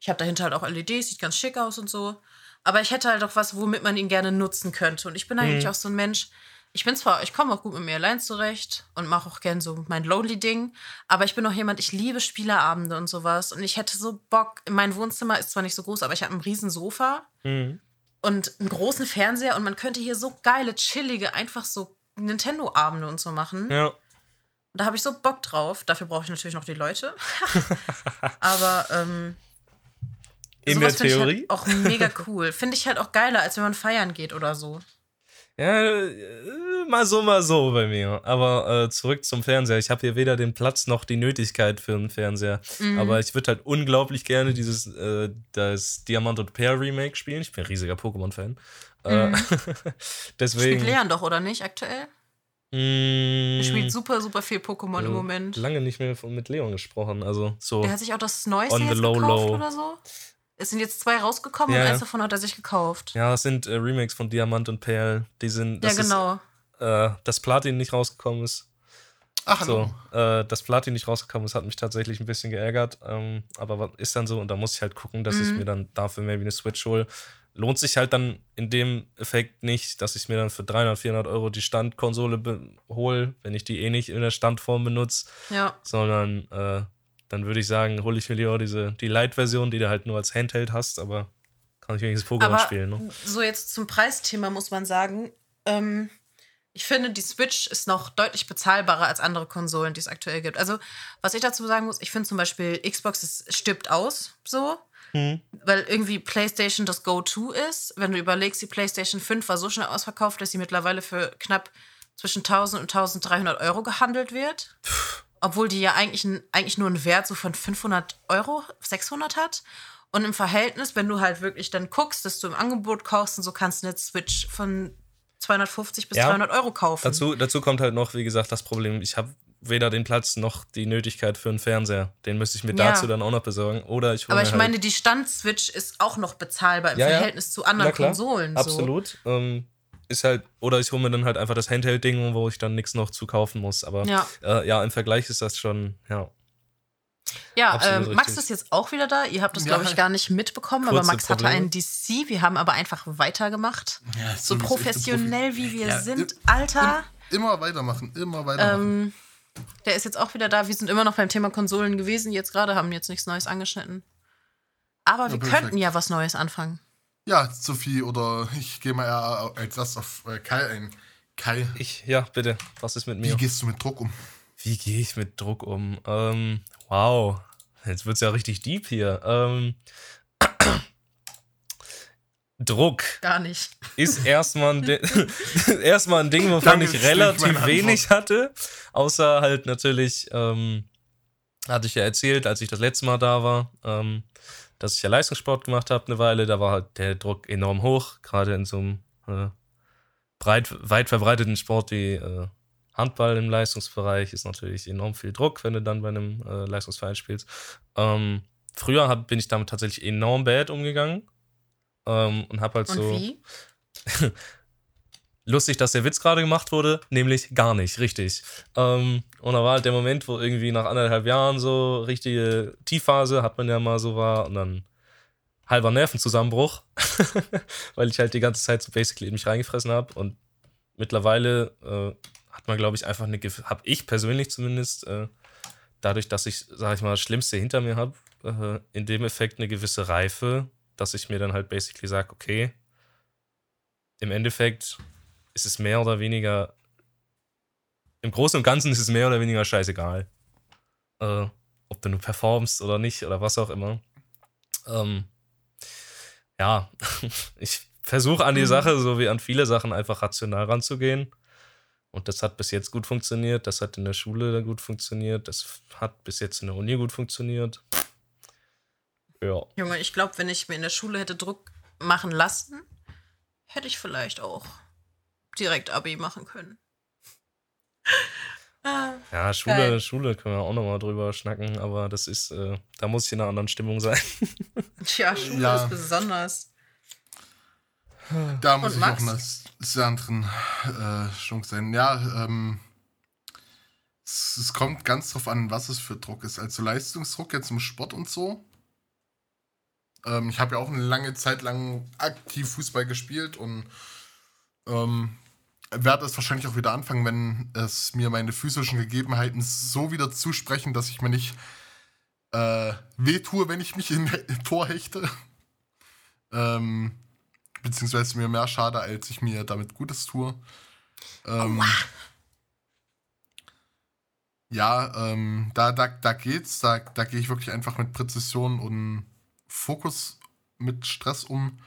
B: ich habe dahinter halt auch LEDs, sieht ganz schick aus und so. Aber ich hätte halt auch was, womit man ihn gerne nutzen könnte. Und ich bin eigentlich
C: Mhm.
B: auch so ein Mensch, ich bin zwar, ich komme auch gut mit mir allein zurecht und mache auch gern so mein Lonely-Ding, aber ich bin auch jemand, ich liebe Spieleabende und sowas. Und ich hätte so Bock, mein Wohnzimmer ist zwar nicht so groß, aber ich habe ein riesen Sofa
C: Mhm.
B: und einen großen Fernseher und man könnte hier so geile, chillige, einfach so Nintendo-Abende und so machen.
C: Ja.
B: Da habe ich so Bock drauf. Dafür brauche ich natürlich noch die Leute. aber ähm,
C: In der
B: sowas finde ich
C: Theorie.
B: halt auch mega cool. Finde ich halt auch geiler, als wenn man feiern geht oder so.
C: Ja, äh, mal so, mal so bei mir. Aber äh, zurück zum Fernseher. Ich habe hier weder den Platz noch die Nötigkeit für einen Fernseher.
B: Mhm.
C: Aber ich würde halt unglaublich gerne dieses äh, das Diamant und Pearl Remake spielen. Ich bin ein riesiger Pokémon-Fan. Äh,
B: Mhm.
C: deswegen.
B: Spielt Leon doch, oder nicht, aktuell?
C: Mm,
B: Er spielt super, super viel Pokémon im
C: äh,
B: Moment.
C: Lange nicht mehr mit Leon gesprochen. Also so.
B: Der hat sich auch das Neueste
C: On the
B: jetzt
C: low,
B: gekauft
C: low.
B: oder so. Es sind jetzt zwei rausgekommen
C: Ja,
B: und eins davon hat er sich gekauft.
C: Ja, das sind äh, Remakes von Diamant und Perl. Die sind.
B: Ja,
C: Das
B: genau.
C: Ist, äh, dass Platin nicht rausgekommen ist.
A: Ach, hallo.
C: So, äh, dass Platin nicht rausgekommen ist, hat mich tatsächlich ein bisschen geärgert. Ähm, aber was ist dann so? Und da muss ich halt gucken, dass ich
B: Mhm.
C: mir dann dafür maybe eine Switch hole. Lohnt sich halt dann in dem Effekt nicht, dass ich mir dann für 300, 400 Euro die Standkonsole hole, wenn ich die eh nicht in der Standform benutze,
B: Ja.
C: sondern äh, dann würde ich sagen, hole ich mir lieber diese, die Lite-Version, die du halt nur als Handheld hast, aber kann ich wenigstens Pokémon
B: Aber
C: spielen. Ne?
B: so jetzt zum Preisthema muss man sagen, ähm, ich finde, die Switch ist noch deutlich bezahlbarer als andere Konsolen, die es aktuell gibt. Also, was ich dazu sagen muss, ich finde zum Beispiel, Xbox es stirbt aus, so,
C: Hm.
B: weil irgendwie PlayStation das Go-To ist. Wenn du überlegst, die PlayStation 5 war so schnell ausverkauft, dass sie mittlerweile für knapp zwischen 1000 und 1300 Euro gehandelt wird. Obwohl die ja eigentlich, eigentlich nur einen Wert so von 500 Euro, 600 hat. Und im Verhältnis, wenn du halt wirklich dann guckst, dass du im Angebot kaufst und so kannst du eine Switch von 250 bis
C: Ja.
B: 300 Euro kaufen.
C: Dazu, dazu kommt halt noch, wie gesagt, das Problem, ich habe weder den Platz noch die Nötigkeit für einen Fernseher. Den müsste ich mir
B: Ja.
C: dazu dann auch noch besorgen. Oder ich
B: Aber ich
C: halt
B: meine, die Stand-Switch ist auch noch bezahlbar im
C: Ja.
B: Verhältnis zu anderen Konsolen. So.
C: Absolut. Ähm, ist halt, oder ich hole mir dann halt einfach das Handheld-Ding, wo ich dann nichts noch zu kaufen muss. Aber
B: Ja.
C: äh, ja, im Vergleich ist das schon, ja.
B: Ja, ähm, Max ist jetzt auch wieder da. Ihr habt das,
A: Ja,
B: glaube ich, gar nicht mitbekommen, aber Max hatte
C: Probleme.
B: einen DC. Wir haben aber einfach weitergemacht.
A: Ja,
B: So professionell wie wir
A: Ja,
B: sind, Alter.
A: Immer weitermachen, immer weitermachen.
B: Ähm, der ist jetzt auch wieder da. Wir sind immer noch beim Thema Konsolen gewesen. Jetzt gerade haben jetzt nichts Neues angeschnitten. Aber wir
A: perfekt.
B: könnten ja was Neues anfangen.
A: Ja, Sophie, oder ich gehe mal eher als das auf äh, Kai ein. Kai,
C: Ich, ja, bitte, was ist mit
A: wie
C: mir?
A: gehst du mit Druck um?
C: Wie gehe ich mit Druck um? Ähm, wow, jetzt wird's ja richtig deep hier. Ähm, Druck
B: Gar nicht.
C: ist erstmal ein, erstmal ein Ding, wovon
A: Danke,
C: ich relativ wenig hatte. Außer halt natürlich, ähm, hatte ich ja erzählt, als ich das letzte Mal da war, ähm, dass ich ja Leistungssport gemacht habe eine Weile. Da war halt der Druck enorm hoch, gerade in so einem äh, breit, weit verbreiteten Sport wie äh, Handball im Leistungsbereich ist natürlich enorm viel Druck, wenn du dann bei einem äh, Leistungsverein spielst. Ähm, früher hab, bin ich damit tatsächlich enorm bad umgegangen ähm, und habe halt
B: Und
C: so
B: wie?
C: lustig, dass der Witz gerade gemacht wurde, nämlich gar nicht, richtig. Ähm, und da war halt der Moment, wo irgendwie nach anderthalb Jahren so richtige Tiefphase, hat man ja mal so war, und dann halber Nervenzusammenbruch, weil ich halt die ganze Zeit so basically in mich reingefressen habe. Und mittlerweile äh, hat man, glaube ich, einfach eine, habe ich persönlich zumindest, äh, dadurch, dass ich, sag ich mal, das Schlimmste hinter mir habe, äh, in dem Effekt eine gewisse Reife, dass ich mir dann halt basically sage, okay, im Endeffekt ist es mehr oder weniger, im Großen und Ganzen ist es mehr oder weniger scheißegal, äh, ob du nur performst oder nicht oder was auch immer. Ähm, ja, ich versuche an die
B: Mhm.
C: Sache, so wie an viele Sachen, einfach rational ranzugehen. Und das hat bis jetzt gut funktioniert, das hat in der Schule gut funktioniert, das hat bis jetzt in der Uni gut funktioniert. Ja.
B: Junge, ich glaube, wenn ich mir in der Schule hätte Druck machen lassen, hätte ich vielleicht auch direkt Abi machen können. ah,
C: Ja, Schule,
B: Geil.
C: Schule können wir auch nochmal drüber schnacken, aber das ist, äh, da muss ich in einer anderen Stimmung sein.
B: tja, Schule
A: Ja.
B: ist besonders.
A: Da muss
B: Und
A: ich auch
B: Max?
A: in einer sehr anderen äh, Stimmung sein. Ja, ähm, es, es kommt ganz drauf an, was es für Druck ist. Also Leistungsdruck jetzt im Sport und so. Ähm, ich habe ja auch eine lange Zeit lang aktiv Fußball gespielt und ähm, werde es wahrscheinlich auch wieder anfangen, wenn es mir meine physischen Gegebenheiten so wieder zusprechen, dass ich mir nicht äh, wehtue, wenn ich mich in, in Tor hechte. Ähm, beziehungsweise mir mehr schade, als ich mir damit Gutes tue. Ähm, ja, ähm, da, da, da geht's. Da, da gehe ich wirklich einfach mit Präzision und Fokus mit Stress um.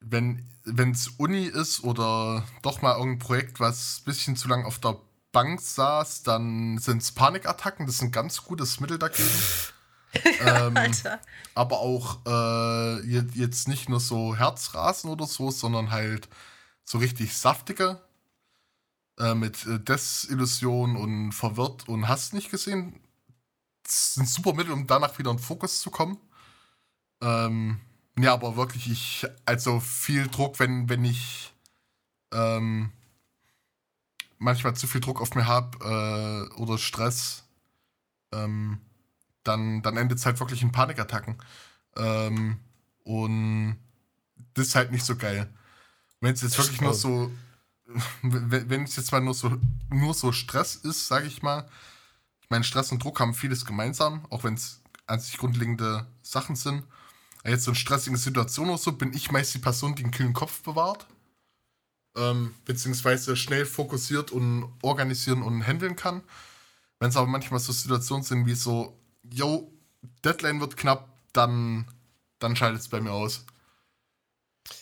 A: Wenn es Uni ist oder doch mal irgendein Projekt, was ein bisschen zu lang auf der Bank saß, dann sind es Panikattacken. Das ist ein ganz gutes Mittel dagegen. ähm, aber auch äh, je- jetzt nicht nur so Herzrasen oder so, sondern halt so richtig saftige. Äh, mit äh, Desillusion und verwirrt und hast nicht gesehen. Das sind super Mittel, um danach wieder in Fokus zu kommen. Ähm, ja, aber wirklich, ich, also viel Druck, wenn, wenn ich ähm, manchmal zu viel Druck auf mir habe äh, oder Stress, ähm, dann, dann endet es halt wirklich in Panikattacken. Ähm, und das ist halt nicht so geil. Wenn es jetzt wirklich nur so, wenn wenn es jetzt mal nur so, nur so Stress ist, sage ich mal. Ich meine, Stress und Druck haben vieles gemeinsam, auch wenn es an sich grundlegende Sachen sind. Jetzt so in stressigen Situationen oder so, bin ich meist die Person, die einen kühlen Kopf bewahrt. Ähm, beziehungsweise schnell fokussiert und organisieren und handeln kann. Wenn es aber manchmal so Situationen sind wie so, yo, Deadline wird knapp, dann, dann schaltet es bei mir aus.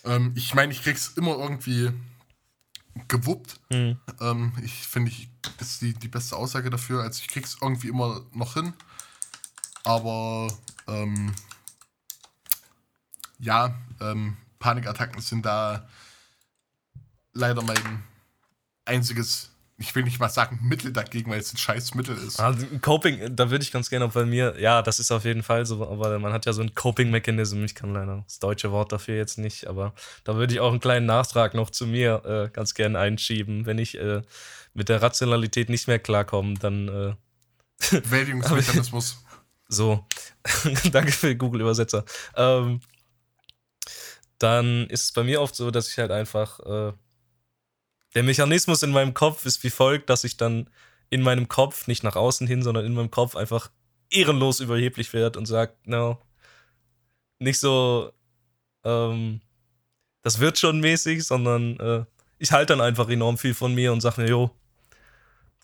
A: Ähm, ich meine, ich krieg's immer irgendwie gewuppt.
C: Hm.
A: Ähm, ich finde, ich, das ist die, die beste Aussage dafür. Also ich krieg's irgendwie immer noch hin. Aber ähm, ja, ähm, Panikattacken sind da leider mein einziges ich will nicht mal sagen Mittel dagegen, weil es ein scheiß Mittel ist.
C: Also Coping, da würde ich ganz gerne bei mir, ja, das ist auf jeden Fall so, aber man hat ja so ein Coping-Mechanism, ich kann leider das deutsche Wort dafür jetzt nicht, aber da würde ich auch einen kleinen Nachtrag noch zu mir äh, ganz gerne einschieben. Wenn ich äh, mit der Rationalität nicht mehr klarkomme, dann. Äh,
A: Bewältigungsmechanismus.
C: so, danke für den Google-Übersetzer. Ähm, dann ist es bei mir oft so, dass ich halt einfach äh, der Mechanismus in meinem Kopf ist wie folgt, dass ich dann in meinem Kopf, nicht nach außen hin, sondern in meinem Kopf einfach ehrenlos überheblich werde und sage, no, nicht so, ähm, das wird schon mäßig, sondern äh, ich halte dann einfach enorm viel von mir und sage mir, jo,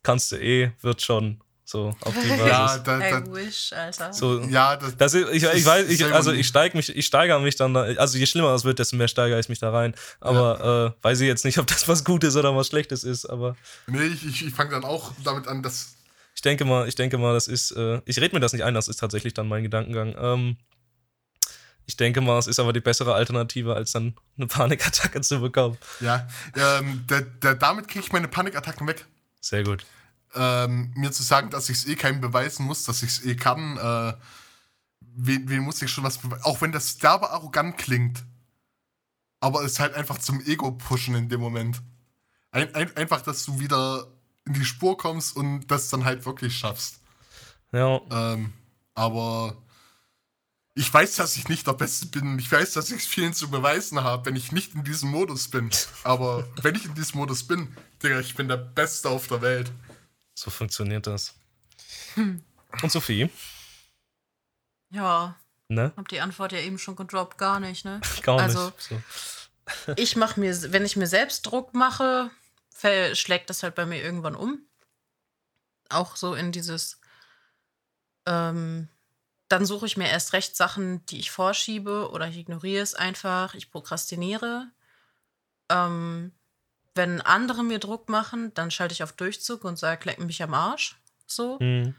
C: kannst du eh, wird schon. So, auf die Basis.
A: Ja, da, da,
B: I wish, Alter.
C: so,
A: ja das,
C: das ist, ich, ich weiß, ich, also ich steige mich, ich steigere mich dann, da, also je schlimmer es wird, desto mehr steigere ich mich da rein. Aber äh, weiß ich jetzt nicht, ob das was Gutes oder was Schlechtes ist, aber
A: nee, ich, ich, ich fange dann auch damit an, dass.
C: ich denke mal, ich denke mal, das ist, äh, ich rede mir das nicht ein, das ist tatsächlich dann mein Gedankengang. Ähm, ich denke mal, es ist aber die bessere Alternative, als dann eine Panikattacke zu bekommen.
A: Ja, ähm, der, der, damit kriege ich meine Panikattacken weg.
C: Sehr gut.
A: Ähm, mir zu sagen, dass ich es eh keinem beweisen muss, dass ich es eh kann, äh, wen, wen muss ich schon was beweisen? Auch wenn das derbe arrogant klingt. Aber es ist halt einfach zum Ego-Pushen in dem Moment. Ein, ein, einfach, dass du wieder in die Spur kommst und das dann halt wirklich schaffst.
C: Ja,
A: Ähm, aber ich weiß, dass ich nicht der Beste bin. Ich weiß, dass ich vielen zu beweisen habe, wenn ich nicht in diesem Modus bin. Aber wenn ich in diesem Modus bin, Digga, ich bin der Beste auf der Welt.
C: So funktioniert das. Und Sophie,
B: Ja,
C: ne?
B: hab die Antwort ja eben schon gedroppt, gar nicht, ne?
C: Gar
B: Also-
C: nicht. So.
B: Ich mache mir, wenn ich mir selbst Druck mache, schlägt das halt bei mir irgendwann um. Auch so in dieses, ähm, dann suche ich mir erst recht Sachen, die ich vorschiebe oder ich ignoriere es einfach, ich prokrastiniere. Ähm, wenn andere mir Druck machen, dann schalte ich auf Durchzug und sage, leck mich am Arsch. So.
C: Hm.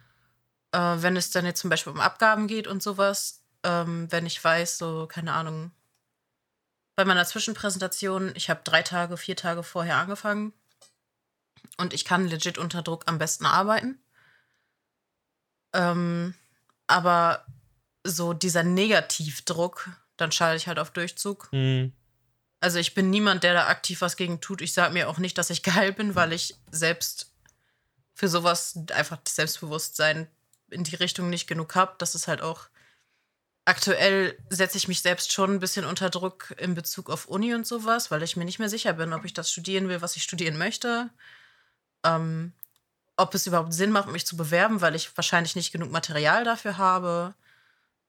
B: Äh, wenn es dann jetzt zum Beispiel um Abgaben geht und sowas, ähm, wenn ich weiß, so, keine Ahnung, bei meiner Zwischenpräsentation, ich habe drei Tage, vier Tage vorher angefangen und ich kann legit unter Druck am besten arbeiten. Ähm, aber so dieser Negativdruck, dann schalte ich halt auf Durchzug.
C: Hm.
B: Also ich bin niemand, der da aktiv was gegen tut. Ich sage mir auch nicht, dass ich geil bin, weil ich selbst für sowas einfach Selbstbewusstsein in die Richtung nicht genug habe. Das ist halt auch aktuell setze ich mich selbst schon ein bisschen unter Druck in Bezug auf Uni und sowas, weil ich mir nicht mehr sicher bin, ob ich das studieren will, was ich studieren möchte. Ähm, ob es überhaupt Sinn macht, mich zu bewerben, weil ich wahrscheinlich nicht genug Material dafür habe.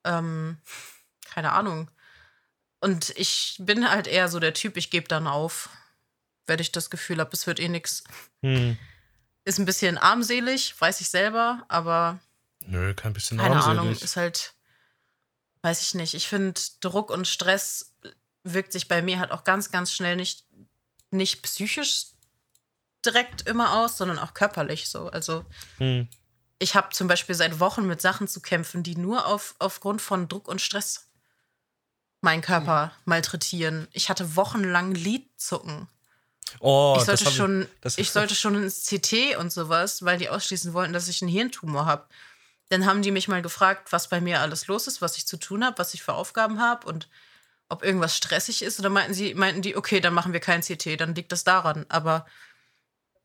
B: Ähm, keine Ahnung. Und ich bin halt eher so der Typ, ich gebe dann auf, wenn ich das Gefühl habe, es wird eh nix.
C: Hm.
B: Ist ein bisschen armselig, weiß ich selber, aber
C: Nö, kein bisschen
B: keine Ahnung,
C: armselig.
B: ist halt, weiß ich nicht. Ich finde, Druck und Stress wirkt sich bei mir halt auch ganz, ganz schnell nicht, nicht psychisch direkt immer aus, sondern auch körperlich so. Also
C: Hm.
B: ich habe zum Beispiel seit Wochen mit Sachen zu kämpfen, die nur auf, aufgrund von Druck und Stress meinen Körper malträtieren. Ich hatte wochenlang Lidzucken.
C: Oh,
B: ich,
C: das
B: sollte
C: ich-
B: schon,
C: das-
B: ich sollte schon ins CT und sowas, weil die ausschließen wollten, dass ich einen Hirntumor habe. Dann haben die mich mal gefragt, was bei mir alles los ist, was ich zu tun habe, was ich für Aufgaben habe und ob irgendwas stressig ist. Und dann meinten sie, meinten die, okay, dann machen wir kein CT, dann liegt das daran. Aber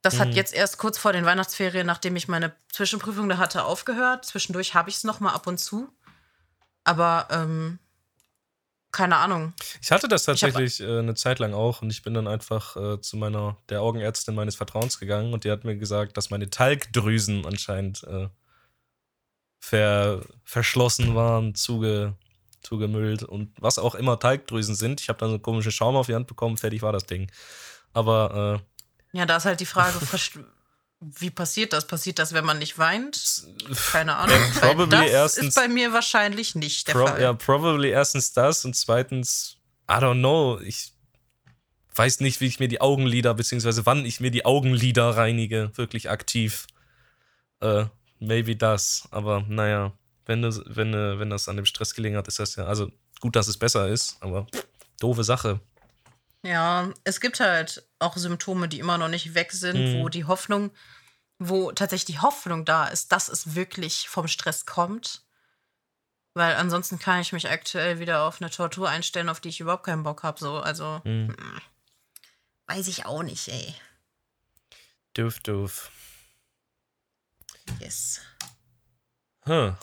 B: das hat
C: Mhm.
B: jetzt erst kurz vor den Weihnachtsferien, nachdem ich meine Zwischenprüfung da hatte, aufgehört. Zwischendurch habe ich es noch mal ab und zu. Aber ähm, keine Ahnung.
C: Ich hatte das
B: hab-
C: tatsächlich äh, eine Zeit lang auch und ich bin dann einfach äh, zu meiner, der Augenärztin meines Vertrauens gegangen und die hat mir gesagt, dass meine Talgdrüsen anscheinend äh, ver, verschlossen waren, zuge, zugemüllt und was auch immer Talgdrüsen sind. Ich habe dann so komische Schaum auf die Hand bekommen, fertig war das Ding. Aber
B: Ja, da ist halt die Frage, wie passiert das? Passiert das, wenn man nicht weint?
C: äh,
B: Keine Ahnung. Weil
C: probably
B: das
C: erstens-
B: ist bei mir wahrscheinlich nicht der Fall.
C: ja, probably erstens das und zweitens, I don't know, ich weiß nicht, wie ich mir die Augenlider, beziehungsweise wann ich mir die Augenlider reinige, wirklich aktiv. Äh, maybe das, aber naja, wenn, das, wenn, äh, wenn das an dem Stress gelegen hat, ist das ja, also gut, dass es besser ist, aber doofe Sache.
B: Ja, es gibt halt auch Symptome, die immer noch nicht weg sind,
C: Mhm.
B: wo die Hoffnung, wo tatsächlich die Hoffnung da ist, dass es wirklich vom Stress kommt. Weil ansonsten kann ich mich aktuell wieder auf eine Tortur einstellen, auf die ich überhaupt keinen Bock habe. So, also
C: Hm.
B: weiß ich auch nicht, ey.
C: Doof, doof.
B: Yes.
C: Huh.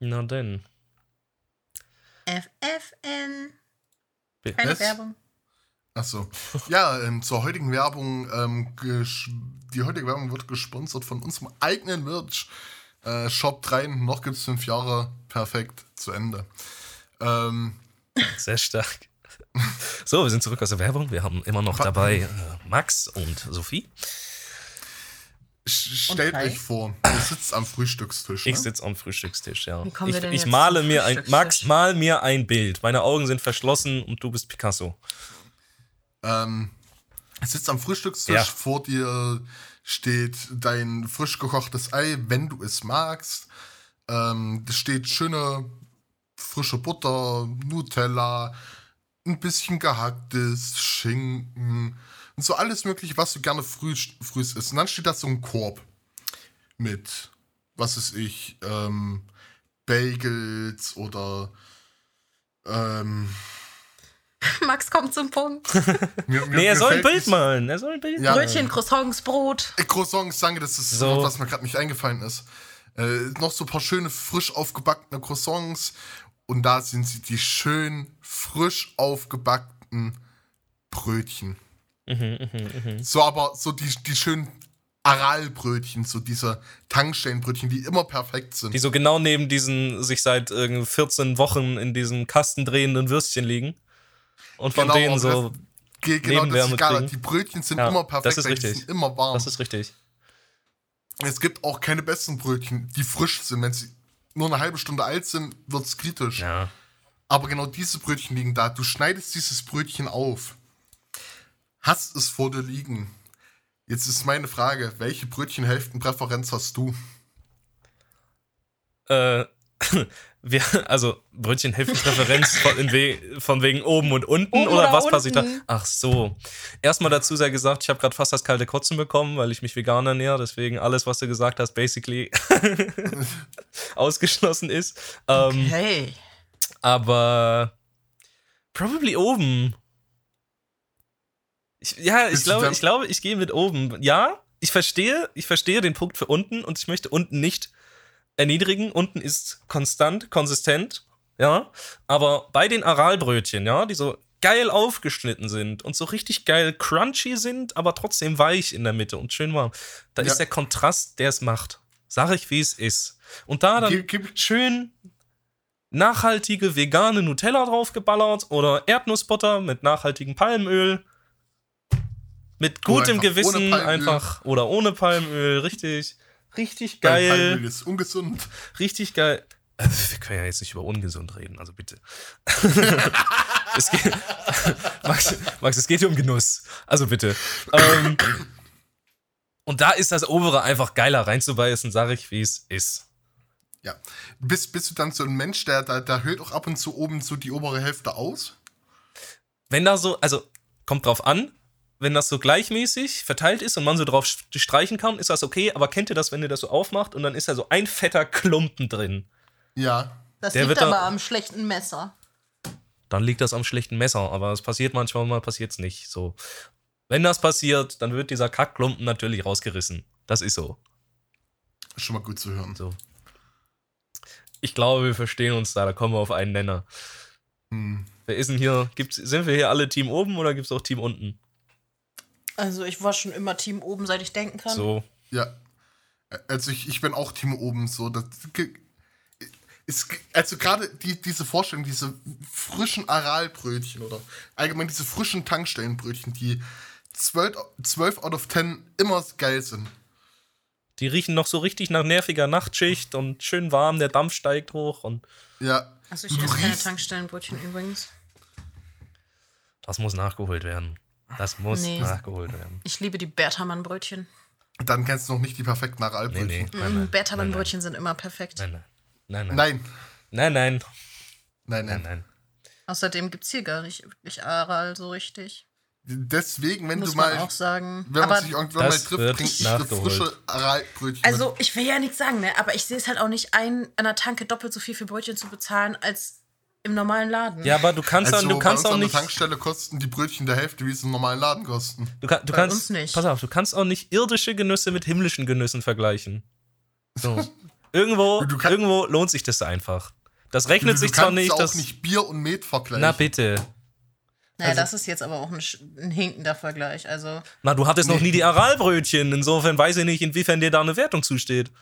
C: Na denn.
B: FFN. Keine
A: Was?
B: Werbung.
A: Achso. Ja, ähm, zur heutigen Werbung. Ähm, die heutige Werbung wird gesponsert von unserem eigenen Merch. Äh, Shop 3, noch gibt es fünf Jahre. Perfekt, zu Ende. Ähm,
C: Sehr stark. So, wir sind zurück aus der Werbung. Wir haben immer noch dabei äh, Max und Sophie.
A: Stellt euch vor, ihr sitzt am Frühstückstisch.
C: Ich
A: Ne?
C: sitze am Frühstückstisch, ja.
B: Wie kommen
C: Ich, ich
B: jetzt
C: male mir ein? Max, mal mir ein Bild. Meine Augen sind verschlossen und du bist Picasso.
A: Ähm, sitzt am Frühstückstisch,
C: Ja.
A: vor dir steht dein frisch gekochtes Ei, wenn du es magst. Ähm, es steht schöne frische Butter, Nutella, ein bisschen gehacktes, Schinken und so alles mögliche, was du gerne früh, früh isst. Und dann steht da so ein Korb mit, was ist ich, ähm, Bagels oder ähm,
B: Max kommt zum Punkt.
A: mir, mir,
C: Nee, er soll ein Bild
A: nicht-
C: malen. Er soll ein Bild
A: Ja.
B: Brötchen, Croissants, Brot.
A: Äh, Croissants, danke, das ist
C: so.
A: was mir gerade nicht eingefallen ist. Äh, noch so ein paar schöne, frisch aufgebackene Croissants. Und da sind sie die schön, frisch aufgebackten Brötchen.
C: Mhm,
A: So, aber so die, die schönen Aralbrötchen, so diese Tankstellenbrötchen, die immer perfekt sind.
C: Die so genau neben diesen sich seit irgendwie 14 Wochen in diesem Kasten drehenden Würstchen liegen. Und von
A: Genau,
C: denen so.
A: Ge genau, das ist egal.
C: kriegen.
A: Die Brötchen sind
C: Ja,
A: immer perfekt,
C: das ist
A: weil die
C: richtig.
A: sind immer warm.
C: Das ist richtig.
A: Es gibt auch keine besseren Brötchen, die frisch sind. Wenn sie nur eine halbe Stunde alt sind, wird es kritisch.
C: Ja.
A: Aber genau diese Brötchen liegen da. Du schneidest dieses Brötchen auf. Hast es vor dir liegen. Jetzt ist meine Frage, welche Brötchenhälftenpräferenz hast du?
C: Äh, wir, also Brötchenhälftenpräferenz von, von wegen oben und unten
B: Oben
C: oder
B: oder
C: was passiert da? Ach so. Erstmal dazu sei gesagt, ich habe gerade fast das kalte Kotzen bekommen, weil ich mich vegan ernähre. Deswegen alles, was du gesagt hast, basically ausgeschlossen ist. Ähm,
B: Hey.
C: Aber probably oben. Ich, ja, ich glaube, ich glaube, ich gehe mit oben. Ja, ich verstehe, ich verstehe den Punkt für unten und ich möchte unten nicht erniedrigen. Unten ist konstant, konsistent, ja. Aber bei den Aralbrötchen, ja, die so geil aufgeschnitten sind und so richtig geil crunchy sind, aber trotzdem weich in der Mitte und schön warm. Da
A: Ja.
C: ist der Kontrast, der es macht. Sag ich, wie es ist. Und da dann
A: Gib- gib-
C: schön nachhaltige vegane Nutella draufgeballert oder Erdnussbutter mit nachhaltigem Palmöl. Mit gutem
A: einfach
C: Gewissen einfach oder ohne Palmöl, richtig. Richtig geil.
A: Palmöl ist ungesund.
C: Richtig geil. Äh, Wir können ja jetzt nicht über ungesund reden, also bitte. es geht, Max, Max, es geht hier um Genuss. Also bitte. Ähm, und da ist das obere einfach geiler reinzubeißen, sag ich, wie es ist.
A: Ja. Bist, bist du dann so ein Mensch, der, der, der hüllt auch ab und zu oben so die obere Hälfte aus?
C: Wenn da so, also kommt drauf an, wenn das so gleichmäßig verteilt ist und man so drauf st- streichen kann, ist das okay. Aber kennt ihr das, wenn ihr das so aufmacht und dann ist da so ein fetter Klumpen drin?
A: Ja.
B: Das
C: Der
B: liegt
C: wird da-
B: aber am schlechten Messer.
C: Dann liegt das am schlechten Messer. Aber es passiert manchmal, mal passiert es nicht. So. Wenn das passiert, dann wird dieser Kackklumpen natürlich rausgerissen. Das ist so.
A: Ist schon mal gut zu hören.
C: so. Ich glaube, wir verstehen uns da. Da kommen wir auf einen Nenner.
A: Hm.
C: Wer ist denn hier? Gibt's, sind wir hier alle Team oben oder gibt es auch Team unten?
B: Also ich war schon immer Team oben, seit ich denken kann.
C: So.
A: Ja. Also ich, ich bin auch Team oben so. Das ge- ist, also gerade die, diese Vorstellung, diese frischen Aralbrötchen oder allgemein diese frischen Tankstellenbrötchen, die 12, 12 out of 10 immer geil sind.
C: Die riechen noch so richtig nach nerviger Nachtschicht und schön warm, der Dampf steigt hoch und
A: Ja.
B: Also ich esse keine Tankstellenbrötchen übrigens.
C: das muss nachgeholt werden. Das muss
B: Nee.
C: nachgeholt werden.
B: Ich liebe die Berthamann-Brötchen.
A: Dann kennst du noch nicht die perfekten
C: Nee,
A: Aralbrötchen.
C: nee.
B: Mm,
C: nein.
B: Berthamann-Brötchen sind immer perfekt.
C: Nein, nein. Nein, nein.
A: Nein.
C: Nein, nein.
A: Nein,
C: Nein,
A: nein.
C: nein.
B: Außerdem gibt es hier gar nicht wirklich Aral so richtig.
A: Deswegen, wenn
B: Muss
A: du
B: man
A: mal,
B: auch sagen.
A: wenn man sich irgendwann mal trifft, trinke ich
C: nachgeholt.
A: frische Aralbrötchen.
B: also, ich will ja nichts sagen, ne? aber ich sehe es halt auch nicht ein, an der Tanke doppelt so viel für Brötchen zu bezahlen als im normalen Laden.
C: Ja, aber du kannst,
A: also
C: auch, du
A: bei
C: kannst
A: uns
C: auch
A: an der
C: nicht.
A: Tankstelle kosten die Brötchen der Hälfte, wie es im normalen Laden kosten.
C: Du, kann, du
B: Bei
C: kannst,
B: uns nicht.
C: pass auf, du kannst auch nicht irdische Genüsse mit himmlischen Genüssen vergleichen. So. irgendwo,
A: Du- du kann-
C: irgendwo lohnt sich das einfach. Das rechnet
A: du,
C: sich
A: du
C: zwar
A: kannst
C: nicht,
A: auch
C: das.
A: nicht Bier und Met vergleichen.
C: Na bitte.
B: Naja,
A: also-
B: das ist jetzt aber auch ein, ein hinkender Vergleich. Also,
C: Na, du hattest noch
A: Nee.
C: nie die Aralbrötchen. Insofern weiß ich nicht, inwiefern dir da eine Wertung zusteht.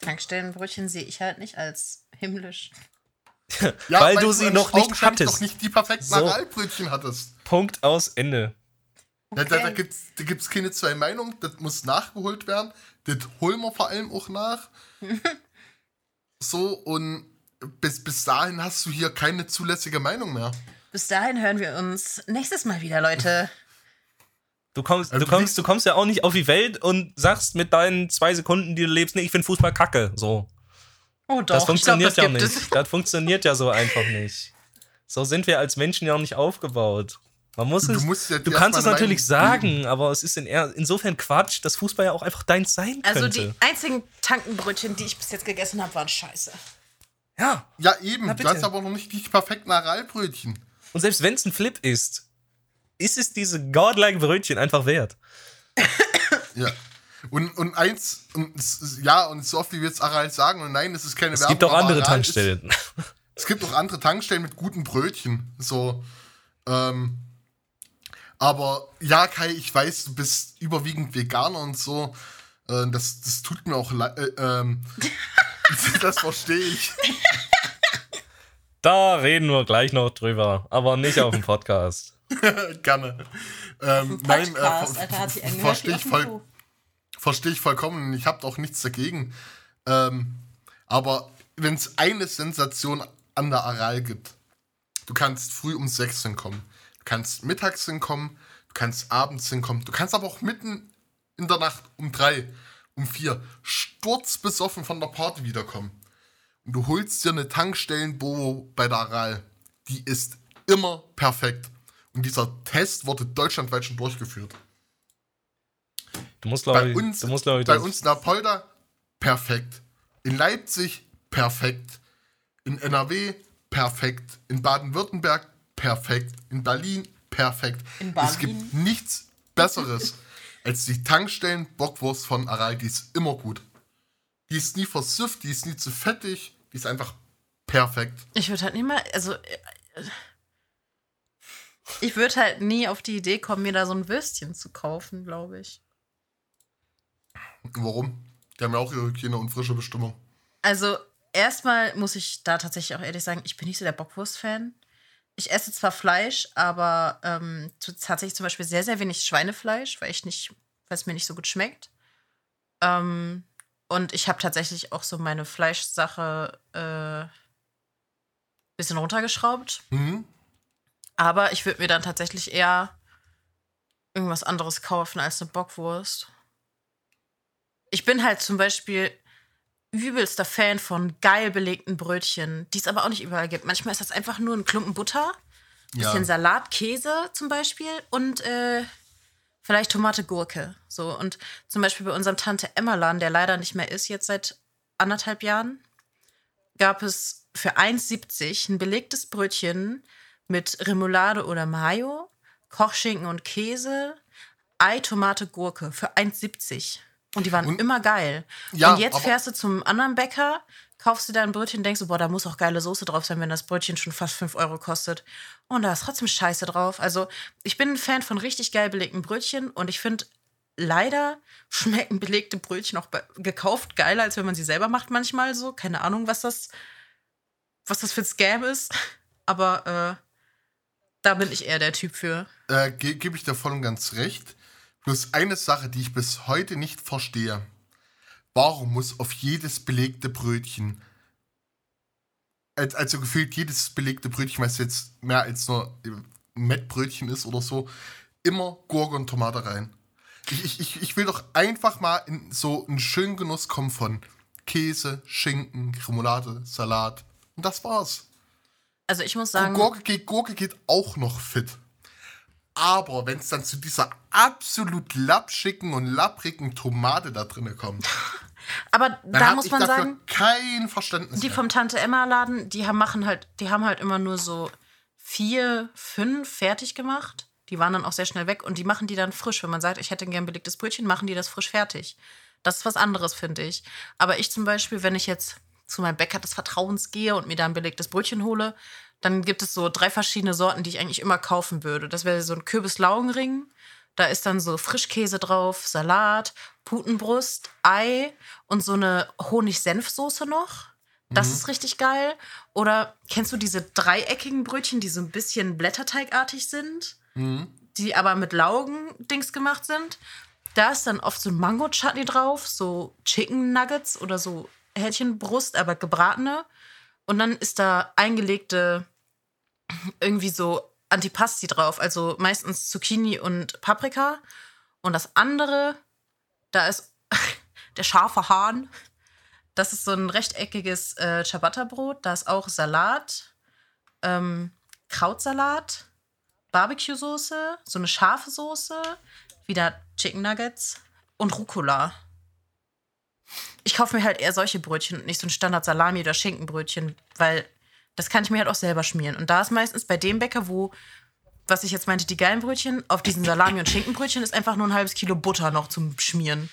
B: Tankstellenbrötchen sehe ich halt nicht als himmlisch.
A: Ja,
C: weil du sie noch nicht hattest.
A: noch nicht die perfekten
C: So.
A: Aralbrötchen hattest.
C: Punkt aus Ende.
A: Da, da, da
B: Okay.
A: gibt es da gibt's keine zwei Meinungen, das muss nachgeholt werden. Das holen wir vor allem auch nach. so, und bis, bis dahin hast du hier keine zulässige Meinung mehr.
B: Bis dahin hören wir uns nächstes Mal wieder, Leute.
C: Du kommst,
A: Also
C: du
A: du
C: kommst, du kommst ja auch nicht auf die Welt und sagst mit deinen zwei Sekunden, die du lebst, nee, ich finde Fußball kacke. So.
B: Oh doch,
C: Das funktioniert
B: glaub,
C: ja
B: das gibt
C: nicht.
B: es.
C: Das funktioniert ja so einfach nicht. So sind wir als Menschen ja auch nicht aufgebaut. Man muss
A: Du
C: es,
A: musst ja
C: du kannst es natürlich sagen, aber es ist in, eher- insofern Quatsch, dass Fußball ja auch einfach deins sein
B: Also
C: könnte.
B: die einzigen Tankenbrötchen, die ich bis jetzt gegessen habe, waren scheiße.
C: ja.
A: Ja, eben. Du hast aber noch nicht die perfekten Aralbrötchen.
C: Und selbst wenn es ein Flip ist, ist es diese godlike Brötchen einfach wert.
A: Ja. Und, und eins, und es, ist- ja, und so oft wie wir jetzt Aral sagen, und nein, es ist keine
C: Es
A: Werbung,
C: gibt auch andere
A: Aral ist-
C: Tankstellen.
A: Es gibt auch andere Tankstellen mit guten Brötchen. So, ähm, aber ja, Kai, ich weiß, du bist überwiegend Veganer und so. Äh, das, das tut mir auch leid. Äh, ähm, das verstehe ich.
C: Da reden wir gleich noch drüber, aber nicht auf dem Podcast.
A: Gerne. Ähm, nein, äh,
B: Podcast,
A: ver-
B: Alter, hat sie angehört
A: verstehe ich, voll,
B: Klo.
A: versteh ich vollkommen. Ich habe auch nichts dagegen. Ähm, aber wenn es eine Sensation an der Aral gibt, du kannst früh um sechs hinkommen, du kannst mittags hinkommen, du kannst abends hinkommen, du kannst aber auch mitten in der Nacht um drei, um vier sturzbesoffen von der Party wiederkommen. Und du holst dir eine Tankstellenboho bei der Aral. Die ist immer perfekt. Und dieser Test wurde deutschlandweit schon durchgeführt.
C: Du musst,
A: Bei
C: glaube ich,
A: uns,
C: du musst, glaube ich,
A: bei uns in Apolda perfekt. In Leipzig perfekt. In NRW perfekt. In Baden-Württemberg perfekt. In Berlin perfekt.
B: In
A: es
B: Berlin?
A: gibt nichts Besseres als die Tankstellen Bockwurst von Aral. Die ist immer gut. Die ist nie versüfft, die ist nie zu fettig. Die ist einfach perfekt.
B: Ich würde halt nie mal, also äh, ich würde halt nie auf die Idee kommen, mir da so ein Würstchen zu kaufen, glaube ich.
A: Warum? Die haben ja auch ihre Hygiene und frische Bestimmung.
B: Also erstmal muss ich da tatsächlich auch ehrlich sagen, ich bin nicht so der Bockwurst-Fan. Ich esse zwar Fleisch, aber ähm, tatsächlich zum Beispiel sehr, sehr wenig Schweinefleisch, weil ich nicht, weil es mir nicht so gut schmeckt. Ähm, und ich habe tatsächlich auch so meine Fleischsache äh, bisschen runtergeschraubt.
A: Mhm.
B: Aber ich würde mir dann tatsächlich eher irgendwas anderes kaufen als eine Bockwurst. Ich bin halt zum Beispiel übelster Fan von geil belegten Brötchen, die es aber auch nicht überall gibt. Manchmal ist das einfach nur ein Klumpen Butter,
A: Ja.
B: bisschen Salat, Käse zum Beispiel und äh, vielleicht Tomate, Gurke. So und zum Beispiel bei unserem Tante Emmerlan, der leider nicht mehr ist jetzt seit anderthalb Jahren, gab es für 1,70 ein belegtes Brötchen mit Remoulade oder Mayo, Kochschinken und Käse, Ei, Tomate, Gurke für 1,70. Und die waren
A: Und-
B: immer geil.
A: Ja,
B: und jetzt fährst du zum anderen Bäcker, kaufst dir da ein Brötchen, denkst du, boah, da muss auch geile Soße drauf sein, wenn das Brötchen schon fast 5 Euro kostet. Und da ist trotzdem Scheiße drauf. Also, ich bin ein Fan von richtig geil belegten Brötchen und ich finde, leider schmecken belegte Brötchen auch gekauft geiler, als wenn man sie selber macht manchmal so. Keine Ahnung, was das, was das für ein Scam ist. Aber äh, da bin ich eher der Typ für.
A: Äh, ge Gebe ich dir voll und ganz recht. Bloß eine Sache, die ich bis heute nicht verstehe. Warum muss auf jedes belegte Brötchen, als- also gefühlt jedes belegte Brötchen, was jetzt mehr als nur ein Mettbrötchen ist oder so, immer Gurke und Tomate rein? Ich, ich, ich, will doch einfach mal in so einen schönen Genuss kommen von Käse, Schinken, Remoulade, Salat. Und das war's.
B: Also ich muss sagen,
A: Gurke geht, Gurke geht auch noch fit. Aber wenn es dann zu dieser absolut lapschigen und lapprigen Tomate da drinne kommt,
B: aber
A: dann
B: da muss
A: ich
B: man
A: dafür
B: sagen,
A: kein Verständnis
B: die
A: mehr.
B: vom Tante Emma Laden, die haben machen halt, die haben halt immer nur so vier, fünf fertig gemacht. Die waren dann auch sehr schnell weg und die machen die dann frisch. Wenn man sagt, ich hätte gern belegtes Brötchen, machen die das frisch fertig. Das ist was anderes, finde ich. Aber ich zum Beispiel, wenn ich jetzt zu meinem Bäcker des Vertrauens gehe und mir da ein belegtes Brötchen hole, dann gibt es so drei verschiedene Sorten, die ich eigentlich immer kaufen würde. Das wäre so ein Kürbis-Laugenring. Da ist dann so Frischkäse drauf, Salat, Putenbrust, Ei und so eine Honig-Senf-Soße noch. Das ist richtig geil. Oder kennst du diese dreieckigen Brötchen, die so ein bisschen blätterteigartig sind, die aber mit Laugen-Dings gemacht sind? Da ist dann oft so ein Mango-Chutney drauf, so Chicken Nuggets oder so Hähnchenbrust, aber gebratene. Und dann ist da eingelegte irgendwie so Antipasti drauf, also meistens Zucchini und Paprika. Und das andere, da ist der scharfe Hahn. Das ist so ein rechteckiges äh, Ciabatta-Brot. Da ist auch Salat, ähm, Krautsalat, Barbecue-Soße, so eine scharfe Soße, wieder Chicken Nuggets und Rucola. Ich kaufe mir halt eher solche Brötchen und nicht so ein Standard-Salami- oder Schinkenbrötchen, weil das kann ich mir halt auch selber schmieren. Und da ist meistens bei dem Bäcker, wo, was ich jetzt meinte, die geilen Brötchen, auf diesen Salami- und Schinkenbrötchen ist einfach nur ein halbes Kilo Butter noch zum Schmieren.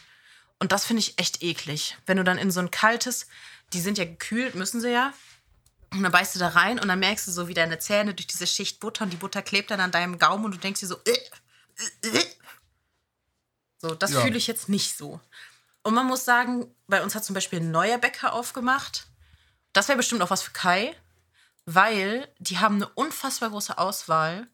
B: Und das finde ich echt eklig. Wenn du dann in so ein kaltes, die sind ja gekühlt, müssen sie ja. Und dann beißt du da rein und dann merkst du so, wie deine Zähne durch diese Schicht Butter und die Butter klebt dann an deinem Gaumen und du denkst dir so, äh, äh, äh. so, das
A: Ja.
B: fühle ich jetzt nicht so. Und man muss sagen, bei uns hat zum Beispiel ein neuer Bäcker aufgemacht. Das wäre bestimmt auch was für Kai, weil die haben eine unfassbar große Auswahl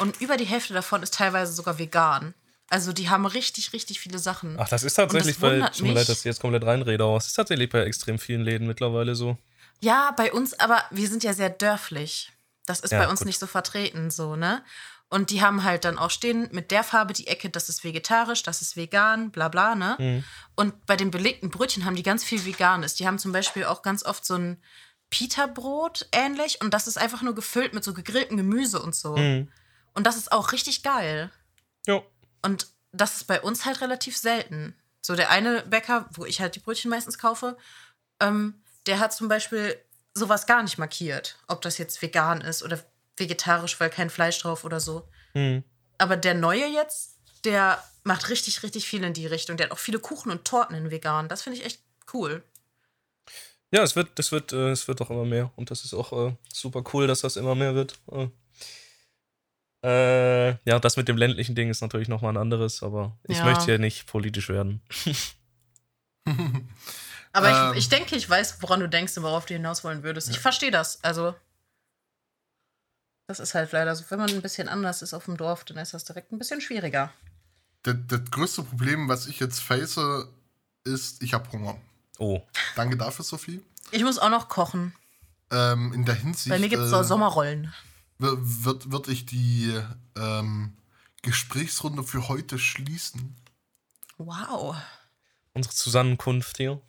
B: und über die Hälfte davon ist teilweise sogar vegan. Also die haben richtig, richtig viele Sachen.
C: Ach, das ist tatsächlich
B: das
C: bei, tut mir leid, dass ich jetzt komplett reinrede, aber es ist tatsächlich bei extrem vielen Läden mittlerweile so.
B: Ja, bei uns, aber wir sind ja sehr dörflich. Das ist
C: Ja,
B: bei uns
C: gut.
B: nicht so vertreten, so, ne? Und die haben halt dann auch stehen mit der Farbe die Ecke, das ist vegetarisch, das ist vegan, bla bla, ne?
C: Mhm.
B: Und bei den belegten Brötchen haben die ganz viel Veganes. Die haben zum Beispiel auch ganz oft so ein Pita-Brot ähnlich und das ist einfach nur gefüllt mit so gegrilltem Gemüse und so.
C: Mhm.
B: Und das ist auch richtig geil.
C: Jo.
B: Und das ist bei uns halt relativ selten. So der eine Bäcker, wo ich halt die Brötchen meistens kaufe, ähm, der hat zum Beispiel sowas gar nicht markiert. Ob das jetzt vegan ist oder vegetarisch, weil kein Fleisch drauf oder so.
C: Mhm.
B: Aber der neue jetzt, der macht richtig, richtig viel in die Richtung. Der hat auch viele Kuchen und Torten in vegan. Das finde ich echt cool.
C: Ja, es wird, das wird, äh, es wird doch immer mehr. Und das ist auch äh, super cool, dass das immer mehr wird. Äh, äh, ja, das mit dem ländlichen Ding ist natürlich nochmal ein anderes, aber ich
B: Ja.
C: möchte hier nicht politisch werden.
B: Aber
A: Ähm.
B: ich, ich denke, ich weiß, woran du denkst und worauf du hinaus wollen würdest. Ich verstehe das. Also, das ist halt leider so. Wenn man ein bisschen anders ist auf dem Dorf, dann ist das direkt ein bisschen schwieriger.
A: Das, das größte Problem, was ich jetzt face, ist, ich habe Hunger.
C: Oh.
A: Danke dafür, Sophie.
B: Ich muss auch noch kochen.
A: Ähm, in der Hinsicht
B: Bei mir gibt es
A: äh,
B: so Sommerrollen.
A: wi- wird, wird ich die ähm, Gesprächsrunde für heute schließen.
B: Wow.
C: Unsere Zusammenkunft hier.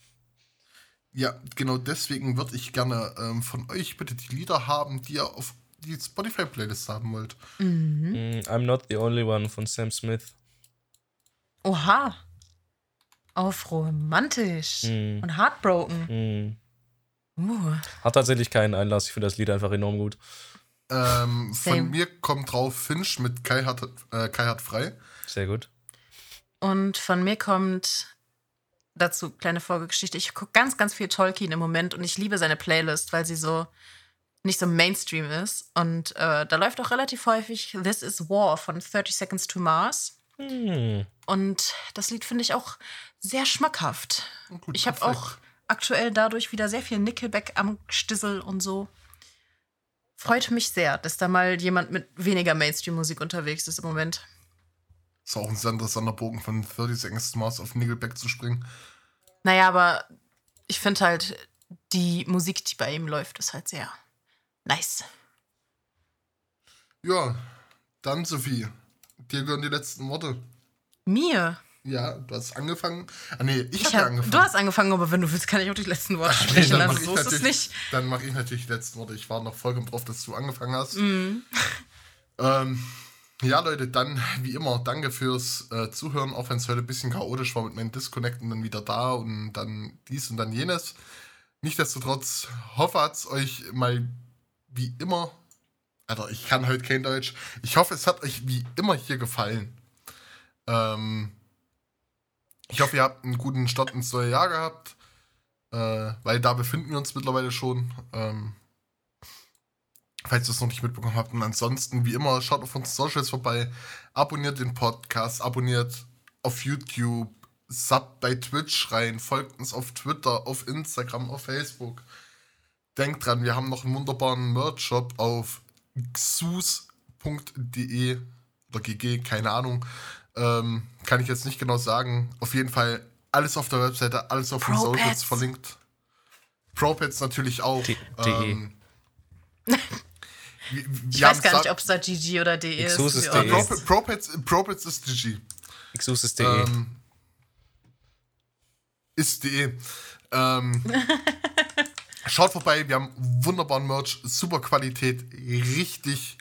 A: Ja, genau deswegen würde ich gerne ähm, von euch bitte die Lieder haben, die ihr auf die Spotify-Playlist haben wollt.
B: Mhm.
C: Mm, I'm not the only one von Sam Smith.
B: Oha. Auf romantisch.
C: Mhm.
B: Und heartbroken.
C: Mm.
B: Uh.
C: Hat tatsächlich keinen Einlass. Ich finde das Lied einfach enorm gut.
A: Ähm, von mir kommt drauf Finch mit Kai hat, äh, Kai hat frei.
C: Sehr gut.
B: Und von mir kommt dazu kleine Folgegeschichte. Ich gucke ganz, ganz viel Tolkien im Moment und ich liebe seine Playlist, weil sie so nicht so Mainstream ist. Und äh, da läuft auch relativ häufig This is War von 30 Seconds to Mars.
C: Hm.
B: Und das Lied finde ich auch sehr schmackhaft.
A: Gut,
B: Ich habe auch aktuell dadurch wieder sehr viel Nickelback am Stissel und so. Freut mich sehr, dass da mal jemand mit weniger Mainstream-Musik unterwegs ist im Moment.
A: Ist auch ein sehr interessanter Bogen von 30 Seconds to Mars auf Nickelback zu springen.
B: Naja, aber ich finde halt, die Musik, die bei ihm läuft, ist halt sehr nice.
A: Ja, dann Sophie. Dir gehören die letzten Worte.
B: Mir.
A: Ja, du hast angefangen. Ah, nee, ich,
B: Ich
A: habe
B: hab,
A: angefangen.
B: du hast angefangen, aber wenn du willst, kann ich auch die letzten Worte sprechen.
A: dann
B: Also
A: mache ich,
B: so ist es
A: natürlich-
B: nicht.
A: dann mach ich natürlich die letzten Worte. Ich war noch vollkommen drauf, dass du angefangen hast.
B: Mhm.
A: Ähm, ja, Leute, dann wie immer, danke fürs äh, Zuhören, auch wenn es heute ein bisschen chaotisch war mit meinen Disconnecten dann wieder da und dann dies und dann jenes. Nichtsdestotrotz hoffe, hat es euch mal wie immer, Alter, ich kann heute kein Deutsch. Ich hoffe, es hat euch wie immer hier gefallen. Ähm, ich hoffe, ihr habt einen guten Start ins neue Jahr gehabt, äh, weil da befinden wir uns mittlerweile schon. Ähm, falls ihr es noch nicht mitbekommen habt. Und ansonsten, wie immer, schaut auf unseren Socials vorbei, abonniert den Podcast, abonniert auf YouTube, sub bei Twitch rein, folgt uns auf Twitter, auf Instagram, auf Facebook. Denkt dran, wir haben noch einen wunderbaren Merch-Shop auf xus.de oder gg, keine Ahnung. Ähm, kann ich jetzt nicht genau sagen. Auf jeden Fall alles auf der Webseite, alles auf den. Socials verlinkt. ProPads natürlich auch.
C: D- de.
A: Ähm, wir- wir
B: Ich weiß gar nicht, ob es da GG oder DE ist.
C: Exos ist DE.
A: ProPads, ProPads ist DG.
C: Exusis.de.
A: Ähm, ist DE. Ähm, schaut vorbei, wir haben wunderbaren Merch, super Qualität, richtig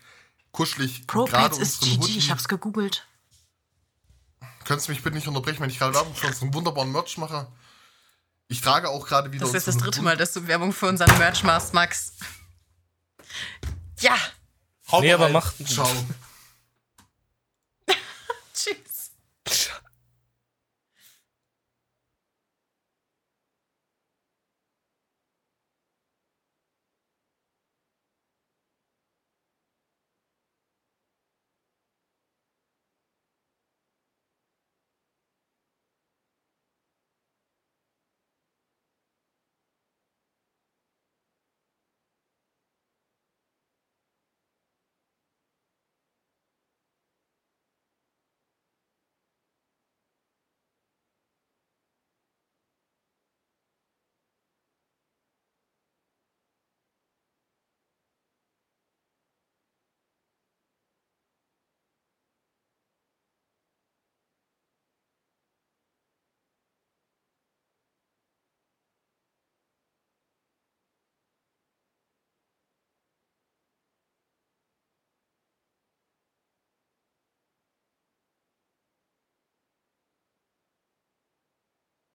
A: kuschelig.
B: ProPads ist GG,
A: Hoodie.
B: ich hab's gegoogelt.
A: Könntest du mich bitte nicht unterbrechen, wenn ich gerade Werbung für unseren wunderbaren Merch mache? Ich trage auch gerade wieder.
B: Das ist jetzt das dritte Mal, dass du Werbung für unseren Merch machst, Max. Ja,
A: Haut
C: Nee, aber
A: rein.
C: mach-
A: Ciao.